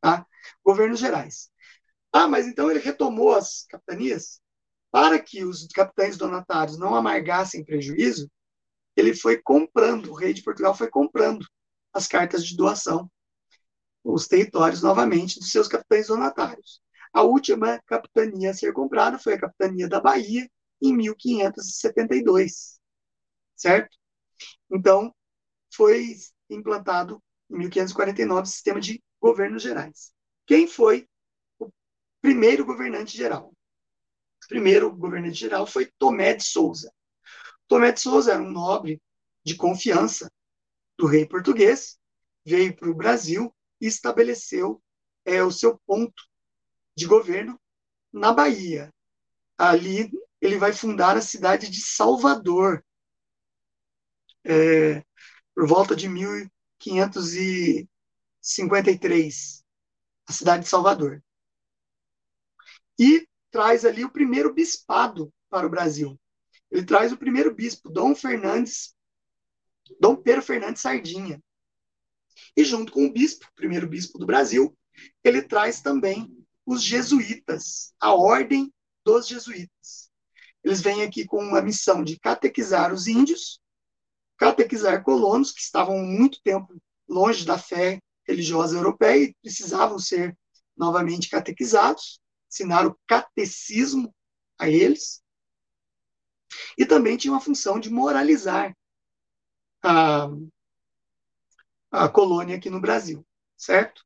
Tá? Governos gerais. Ah, mas então ele retomou as capitanias? Para que os capitães donatários não amargassem prejuízo, ele foi comprando, o rei de Portugal foi comprando as cartas de doação, os territórios novamente dos seus capitães donatários. A última capitania a ser comprada foi a capitania da Bahia, em 1572, certo? Então, foi implantado em 1549 o sistema de governos gerais. Quem foi primeiro governante geral. O primeiro governante geral foi Tomé de Souza. Tomé de Souza era um nobre de confiança do rei português, veio para o Brasil e estabeleceu é, o seu ponto de governo na Bahia. Ali ele vai fundar a cidade de Salvador, é, por volta de 1553, a cidade de Salvador e traz ali o primeiro bispado para o Brasil. Ele traz o primeiro bispo, Dom Fernandes, Dom Pedro Fernandes Sardinha. E junto com o bispo, primeiro bispo do Brasil, ele traz também os jesuítas, a ordem dos jesuítas. Eles vêm aqui com a missão de catequizar os índios, catequizar colonos que estavam muito tempo longe da fé religiosa europeia e precisavam ser novamente catequizados, ensinar o catecismo a eles, e também tinha uma função de moralizar a, a colônia aqui no Brasil, certo?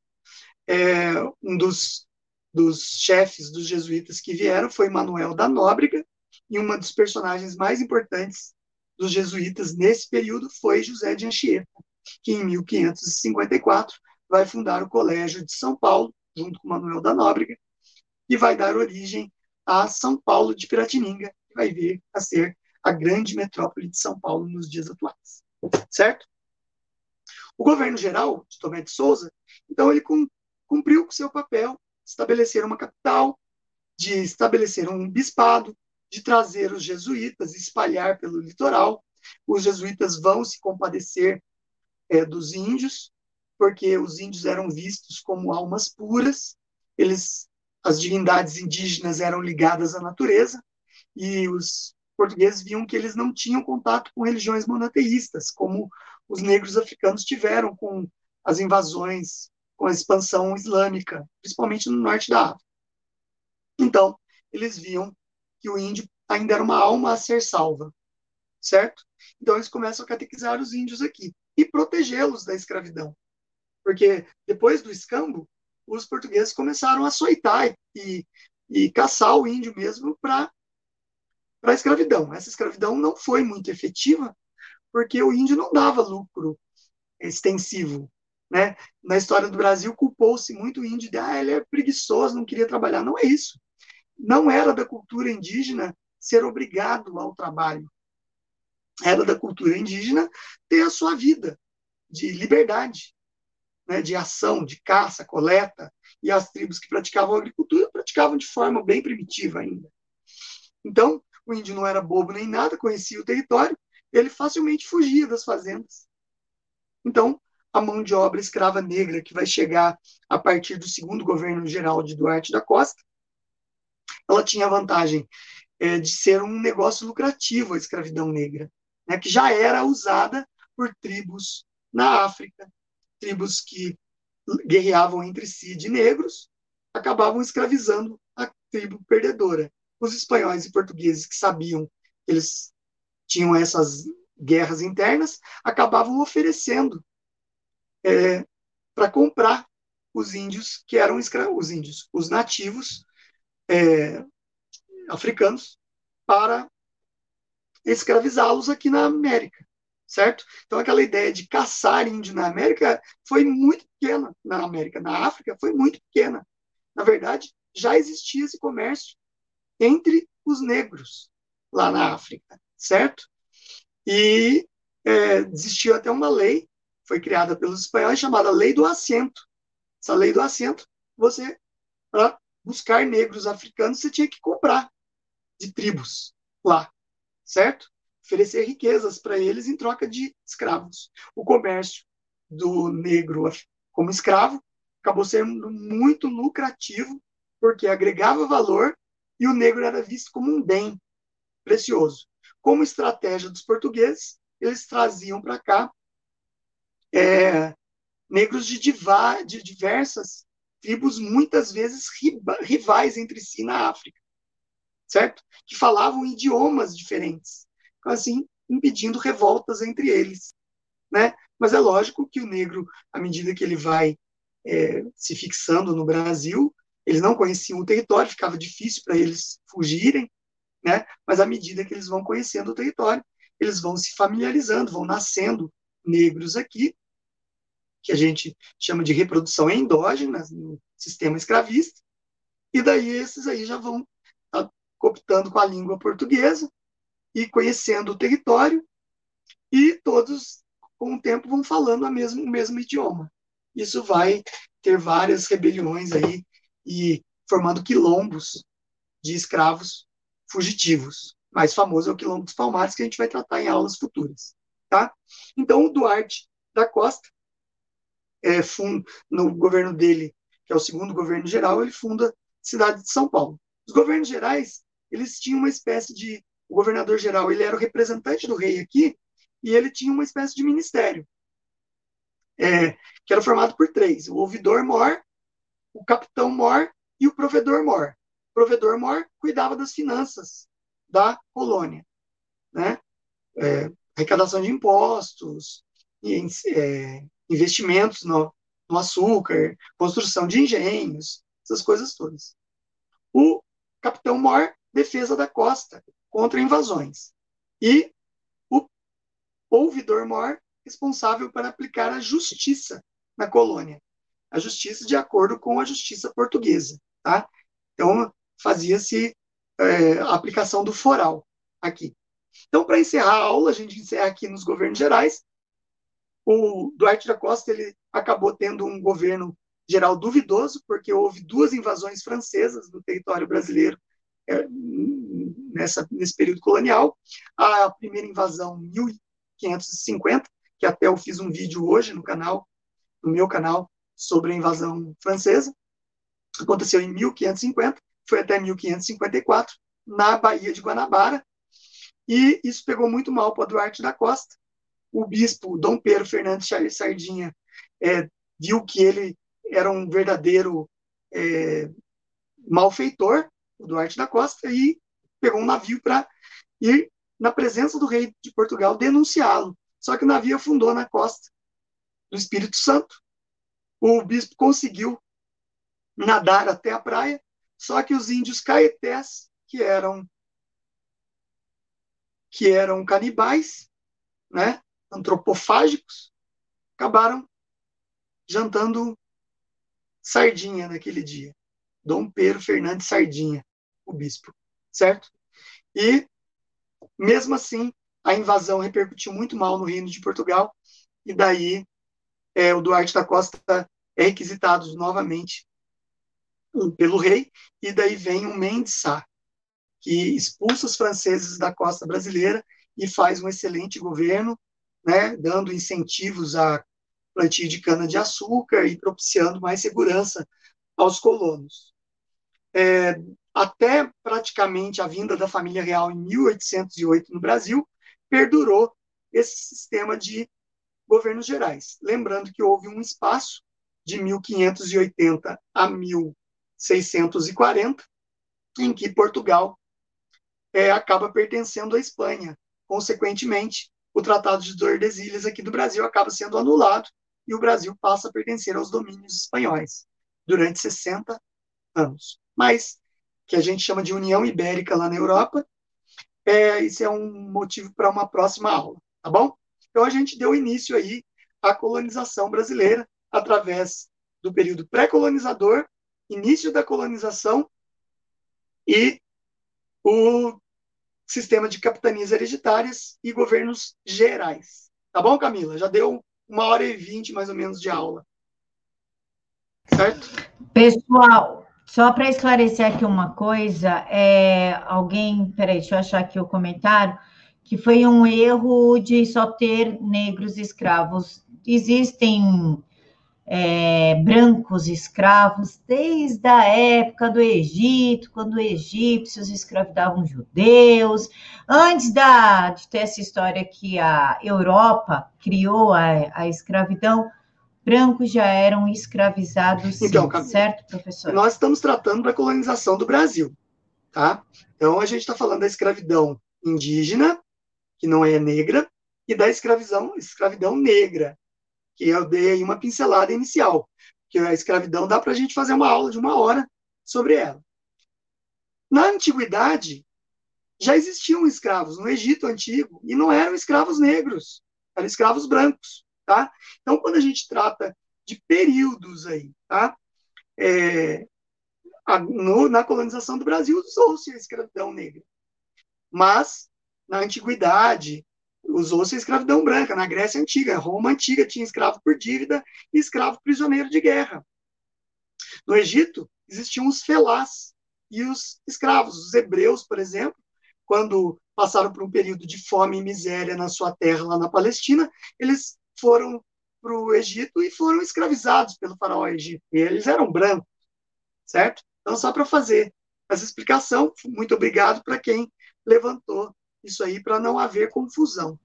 É, um dos, dos chefes dos jesuítas que vieram foi Manuel da Nóbrega, e uma dos personagens mais importantes dos jesuítas nesse período foi José de Anchieta, que em 1554 vai fundar o Colégio de São Paulo, junto com Manuel da Nóbrega, e vai dar origem a São Paulo de Piratininga, que vai vir a ser a grande metrópole de São Paulo nos dias atuais. Certo? O governo geral de Tomé de Souza, então, ele cumpriu com seu papel, estabelecer uma capital, de estabelecer um bispado, de trazer os jesuítas, espalhar pelo litoral. Os jesuítas vão se compadecer é, dos índios, porque os índios eram vistos como almas puras, eles as divindades indígenas eram ligadas à natureza e os portugueses viam que eles não tinham contato com religiões monoteístas, como os negros africanos tiveram com as invasões, com a expansão islâmica, principalmente no norte da África. Então, eles viam que o índio ainda era uma alma a ser salva, certo? Então, eles começam a catequizar os índios aqui e protegê-los da escravidão. Porque depois do escambo, os portugueses começaram a açoitar e, e caçar o índio mesmo para a escravidão. Essa escravidão não foi muito efetiva, porque o índio não dava lucro extensivo. né? Na história do Brasil, culpou-se muito o índio de, ah, ele é preguiçoso, não queria trabalhar. Não é isso. Não era da cultura indígena ser obrigado ao trabalho. Era da cultura indígena ter a sua vida de liberdade, né, de ação, de caça, coleta, e as tribos que praticavam agricultura praticavam de forma bem primitiva ainda. Então, o índio não era bobo nem nada, conhecia o território, ele facilmente fugia das fazendas. Então, a mão de obra escrava negra, que vai chegar a partir do segundo governo geral de Duarte da Costa, ela tinha a vantagem é, de ser um negócio lucrativo, a escravidão negra, né, que já era usada por tribos na África, tribos que guerreavam entre si de negros, acabavam escravizando a tribo perdedora. Os espanhóis e portugueses que sabiam que eles tinham essas guerras internas, acabavam oferecendo é, para comprar os índios que eram escravos, os índios, os nativos é, africanos, para escravizá-los aqui na América, certo? Então aquela ideia de caçar índio na América foi muito pequena na América, na África foi muito pequena. Na verdade, já existia esse comércio entre os negros lá na África, certo? E é, existia até uma lei foi criada pelos espanhóis chamada Lei do Assento. Essa Lei do Assento, você, para buscar negros africanos, você tinha que comprar de tribos lá, certo? Oferecer riquezas para eles em troca de escravos. O comércio do negro como escravo acabou sendo muito lucrativo, porque agregava valor e o negro era visto como um bem precioso. Como estratégia dos portugueses, eles traziam para cá é, negros de, diva, de diversas tribos, muitas vezes rivais entre si na África, certo? Que falavam idiomas diferentes, então, assim, impedindo revoltas entre eles, né? Mas é lógico que o negro, à medida que ele vai é, se fixando no Brasil, eles não conheciam o território, ficava difícil para eles fugirem, né? Mas à medida que eles vão conhecendo o território, eles vão se familiarizando, vão nascendo negros aqui, que a gente chama de reprodução endógena no sistema escravista, e daí esses aí já vão tá, cooptando com a língua portuguesa e conhecendo o território, e todos, com o tempo, vão falando mesmo, o mesmo idioma. Isso vai ter várias rebeliões aí e formando quilombos de escravos fugitivos. Mais famoso é o quilombo dos Palmares, que a gente vai tratar em aulas futuras. Tá? Então, o Duarte da Costa, é, no governo dele, que é o segundo governo geral, ele funda a cidade de São Paulo. Os governos gerais, eles tinham uma espécie de... O governador geral, ele era o representante do rei aqui, e ele tinha uma espécie de ministério, é, que era formado por três: o ouvidor-mor, o capitão-mor e o provedor-mor. O provedor-mor cuidava das finanças da colônia, né? É, arrecadação de impostos, é, investimentos no, no, açúcar, construção de engenhos, essas coisas todas. O capitão Mor, defesa da costa contra invasões. E o ouvidor Mor, responsável para aplicar a justiça na colônia. A justiça de acordo com a justiça portuguesa. Tá? Então, fazia-se é, a aplicação do foral aqui. Então, para encerrar a aula, a gente encerra aqui nos governos gerais. O Duarte da Costa ele acabou tendo um governo geral duvidoso, porque houve duas invasões francesas no território brasileiro é, nessa, nesse período colonial. A primeira invasão, 1550, que até eu fiz um vídeo hoje no canal, no meu canal, sobre a invasão francesa. Aconteceu em 1550, foi até 1554, na Baía de Guanabara, e isso pegou muito mal para Duarte da Costa. O bispo Dom Pedro Fernandes Sardinha é, viu que ele era um verdadeiro é, malfeitor, o Duarte da Costa, e pegou um navio para ir na presença do rei de Portugal denunciá-lo. Só que o navio afundou na costa do Espírito Santo. O bispo conseguiu nadar até a praia, só que os índios caetés, que eram que eram canibais, né, antropofágicos, acabaram jantando sardinha naquele dia. Dom Pedro Fernandes Sardinha, o bispo, certo? E, mesmo assim, a invasão repercutiu muito mal no Reino de Portugal, e daí é, o Duarte da Costa é requisitado novamente pelo rei, e daí vem o Mendes Sá, que expulsa os franceses da costa brasileira e faz um excelente governo, né, dando incentivos a plantio de cana-de-açúcar e propiciando mais segurança aos colonos. É, até praticamente a vinda da família real em 1808 no Brasil, perdurou esse sistema de governos gerais. Lembrando que houve um espaço de 1580 a 1640, em que Portugal é, acaba pertencendo à Espanha. Consequentemente, o Tratado de Tordesilhas aqui do Brasil acaba sendo anulado e o Brasil passa a pertencer aos domínios espanhóis durante 60 anos. Mas, que a gente chama de União Ibérica lá na Europa, é, isso é um motivo para uma próxima aula, tá bom? Então, a gente deu início aí à colonização brasileira através do período pré-colonizador, início da colonização e o sistema de capitanias hereditárias e governos gerais. Tá bom, Camila? Já deu uma hora e vinte, mais ou menos, de aula. Certo? Pessoal, só para esclarecer aqui uma coisa, é, alguém, peraí, deixa eu achar aqui o comentário, que foi um erro de só ter negros escravos. Existem é, brancos escravos desde a época do Egito, quando egípcios escravizavam judeus. Antes da, de ter essa história que a Europa criou a, a escravidão, brancos já eram escravizados, sim, então, certo, professor? Nós estamos tratando da colonização do Brasil, tá? Então, a gente está falando da escravidão indígena, que não é negra, e da escravidão, escravidão negra, que eu dei aí uma pincelada inicial, que a escravidão dá para a gente fazer uma aula de uma hora sobre ela. Na antiguidade, já existiam escravos no Egito antigo, e não eram escravos negros, eram escravos brancos, tá? Então, quando a gente trata de períodos aí, tá? É, a, no, na colonização do Brasil, usou-se a escravidão negra. Mas, na antiguidade, usou-se a escravidão branca na Grécia Antiga. Roma Antiga tinha escravo por dívida e escravo prisioneiro de guerra. No Egito, existiam os felás e os escravos. Os hebreus, por exemplo, quando passaram por um período de fome e miséria na sua terra, lá na Palestina, eles foram para o Egito e foram escravizados pelo faraó egípcio. E eles eram brancos, certo? Então, só para fazer essa explicação, muito obrigado para quem levantou isso aí para não haver confusão.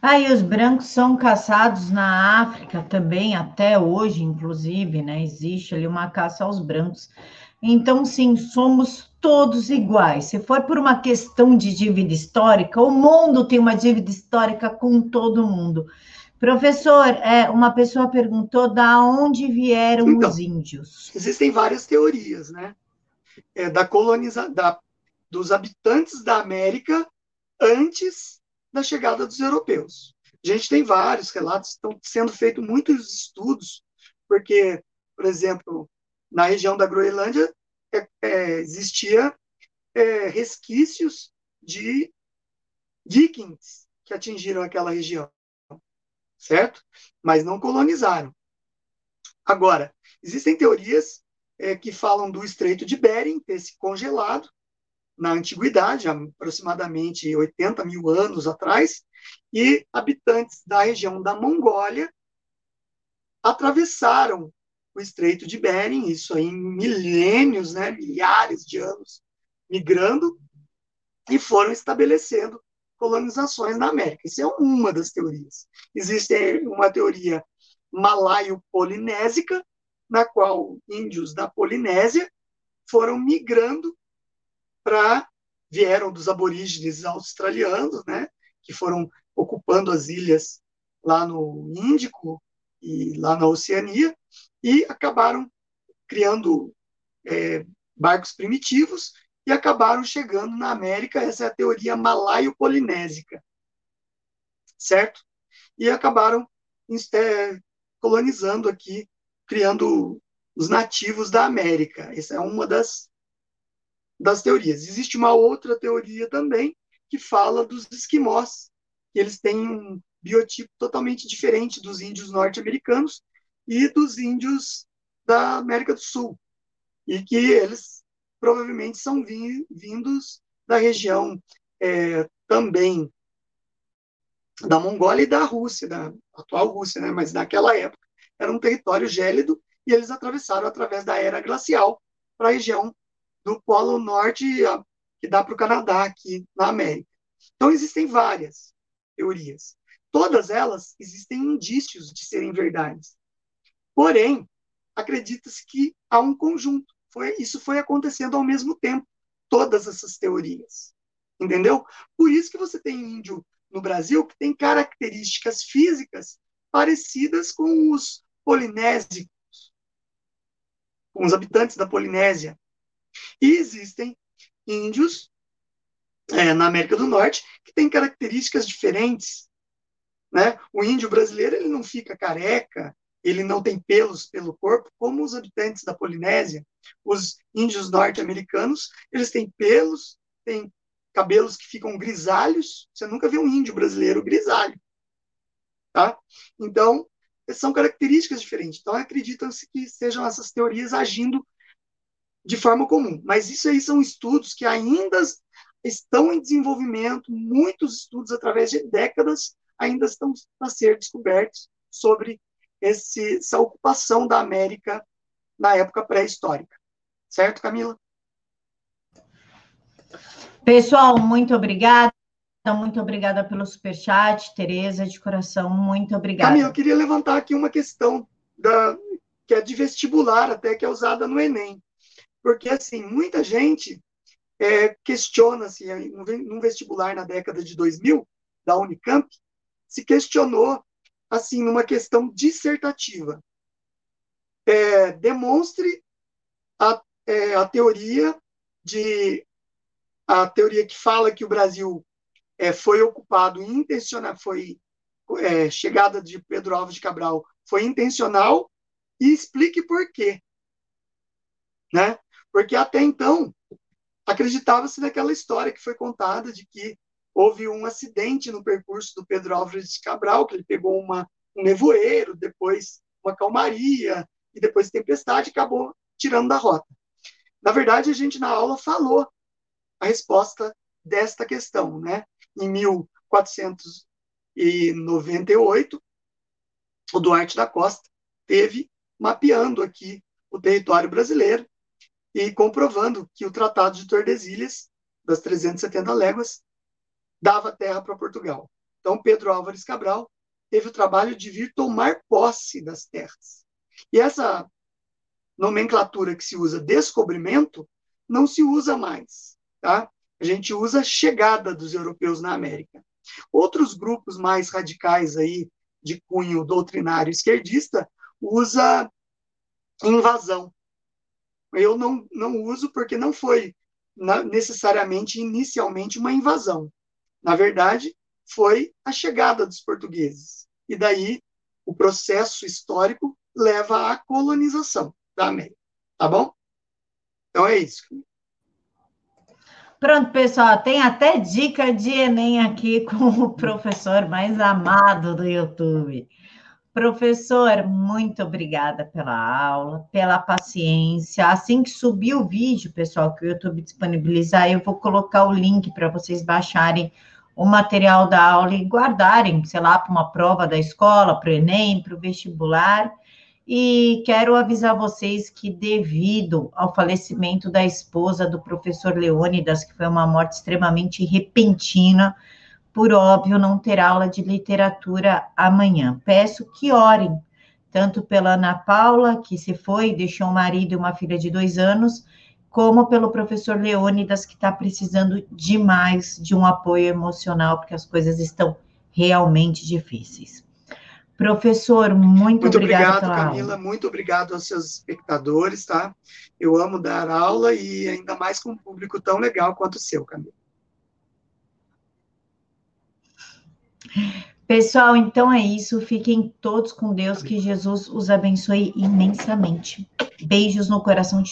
Aí ah, os brancos são caçados na África também, até hoje, inclusive, né? Existe ali uma caça aos brancos. Então, sim, somos todos iguais. Se for por uma questão de dívida histórica, o mundo tem uma dívida histórica com todo mundo. Professor, é, uma pessoa perguntou da onde vieram então, os índios. Existem várias teorias, né? É, da colonização, da dos habitantes da América antes da chegada dos europeus. A gente tem vários relatos, estão sendo feitos muitos estudos, porque, por exemplo, na região da Groenlândia é, é, existia é, resquícios de vikings que atingiram aquela região, certo? Mas não colonizaram. Agora, existem teorias é, que falam do Estreito de Bering ter se congelado na antiguidade, aproximadamente 80 mil anos atrás, e habitantes da região da Mongólia atravessaram o Estreito de Bering, isso aí em milênios, né, milhares de anos, migrando e foram estabelecendo colonizações na América. Isso é uma das teorias. Existe uma teoria malaio-polinésica, na qual índios da Polinésia foram migrando para vieram dos aborígenes australianos, né, que foram ocupando as ilhas lá no Índico e lá na Oceania e acabaram criando é, barcos primitivos e acabaram chegando na América. Essa é a teoria malaio-polinésica, certo? E acabaram é, colonizando aqui, criando os nativos da América. Essa é uma das, das teorias. Existe uma outra teoria também que fala dos esquimós, que eles têm um biotipo totalmente diferente dos índios norte-americanos e dos índios da América do Sul, e que eles provavelmente são vindos da região é, também da Mongólia e da Rússia, da atual Rússia, né? mas naquela época era um território gélido e eles atravessaram através da era glacial para a região do Polo Norte, que dá para o Canadá, aqui na América. Então, existem várias teorias. Todas elas existem indícios de serem verdades. Porém, acredita-se que há um conjunto. Foi, isso foi acontecendo ao mesmo tempo, todas essas teorias. Entendeu? Por isso que você tem índio no Brasil que tem características físicas parecidas com os polinésicos, com os habitantes da Polinésia. E existem índios é, na América do Norte que têm características diferentes. Né? O índio brasileiro ele não fica careca, ele não tem pelos pelo corpo, como os habitantes da Polinésia. Os índios norte-americanos, eles têm pelos, têm cabelos que ficam grisalhos. Você nunca viu um índio brasileiro grisalho. Tá? Então, são características diferentes. Então, acreditam-se que sejam essas teorias agindo de forma comum. Mas isso aí são estudos que ainda estão em desenvolvimento, muitos estudos através de décadas ainda estão a ser descobertos sobre esse, essa ocupação da América na época pré-histórica. Certo, Camila? Pessoal, muito obrigada. Muito obrigada pelo superchat, Tereza, de coração, muito obrigada. Camila, eu queria levantar aqui uma questão da, que é de vestibular, até que é usada no Enem. Porque, assim, muita gente é, questiona-se, num vestibular na década de 2000, da Unicamp, se questionou, assim, numa questão dissertativa. É, demonstre a, é, a teoria de a teoria que fala que o Brasil é, foi ocupado intencional, foi é, chegada de Pedro Alves de Cabral foi intencional e explique por quê, né? Porque até então acreditava-se naquela história que foi contada de que houve um acidente no percurso do Pedro Alves de Cabral, que ele pegou uma, um nevoeiro, depois uma calmaria e depois tempestade, acabou tirando da rota. Na verdade, a gente na aula falou a resposta desta questão. Né? Em 1498, o Duarte da Costa teve mapeando aqui o território brasileiro e comprovando que o Tratado de Tordesilhas, das 370 léguas, dava terra para Portugal. Então, Pedro Álvares Cabral teve o trabalho de vir tomar posse das terras. E essa nomenclatura que se usa descobrimento não se usa mais tá? A gente usa chegada dos europeus na América. Outros grupos mais radicais aí de cunho doutrinário esquerdista usa invasão. Eu não, não uso porque não foi na, necessariamente inicialmente uma invasão. Na verdade, foi a chegada dos portugueses. E daí o processo histórico leva à colonização da América. Tá bom? Então é isso. Pronto, pessoal, tem até dica de Enem aqui com o professor mais amado do YouTube. Professor, muito obrigada pela aula, pela paciência. Assim que subir o vídeo, pessoal, que o YouTube disponibilizar, eu vou colocar o link para vocês baixarem o material da aula e guardarem, sei lá, para uma prova da escola, para o Enem, para o vestibular. E quero avisar vocês que, devido ao falecimento da esposa do professor Leônidas, que foi uma morte extremamente repentina, por óbvio, não terá aula de literatura amanhã. Peço que orem, tanto pela Ana Paula, que se foi, deixou um marido e uma filha de dois anos, como pelo professor Leônidas, que está precisando demais de um apoio emocional, porque as coisas estão realmente difíceis. Professor, muito, muito obrigado, Camila. Aula. Muito obrigado aos seus espectadores, tá? Eu amo dar aula e ainda mais com um público tão legal quanto o seu, Camila. Pessoal, então é isso. Fiquem todos com Deus. Que Jesus os abençoe imensamente. Beijos no coração de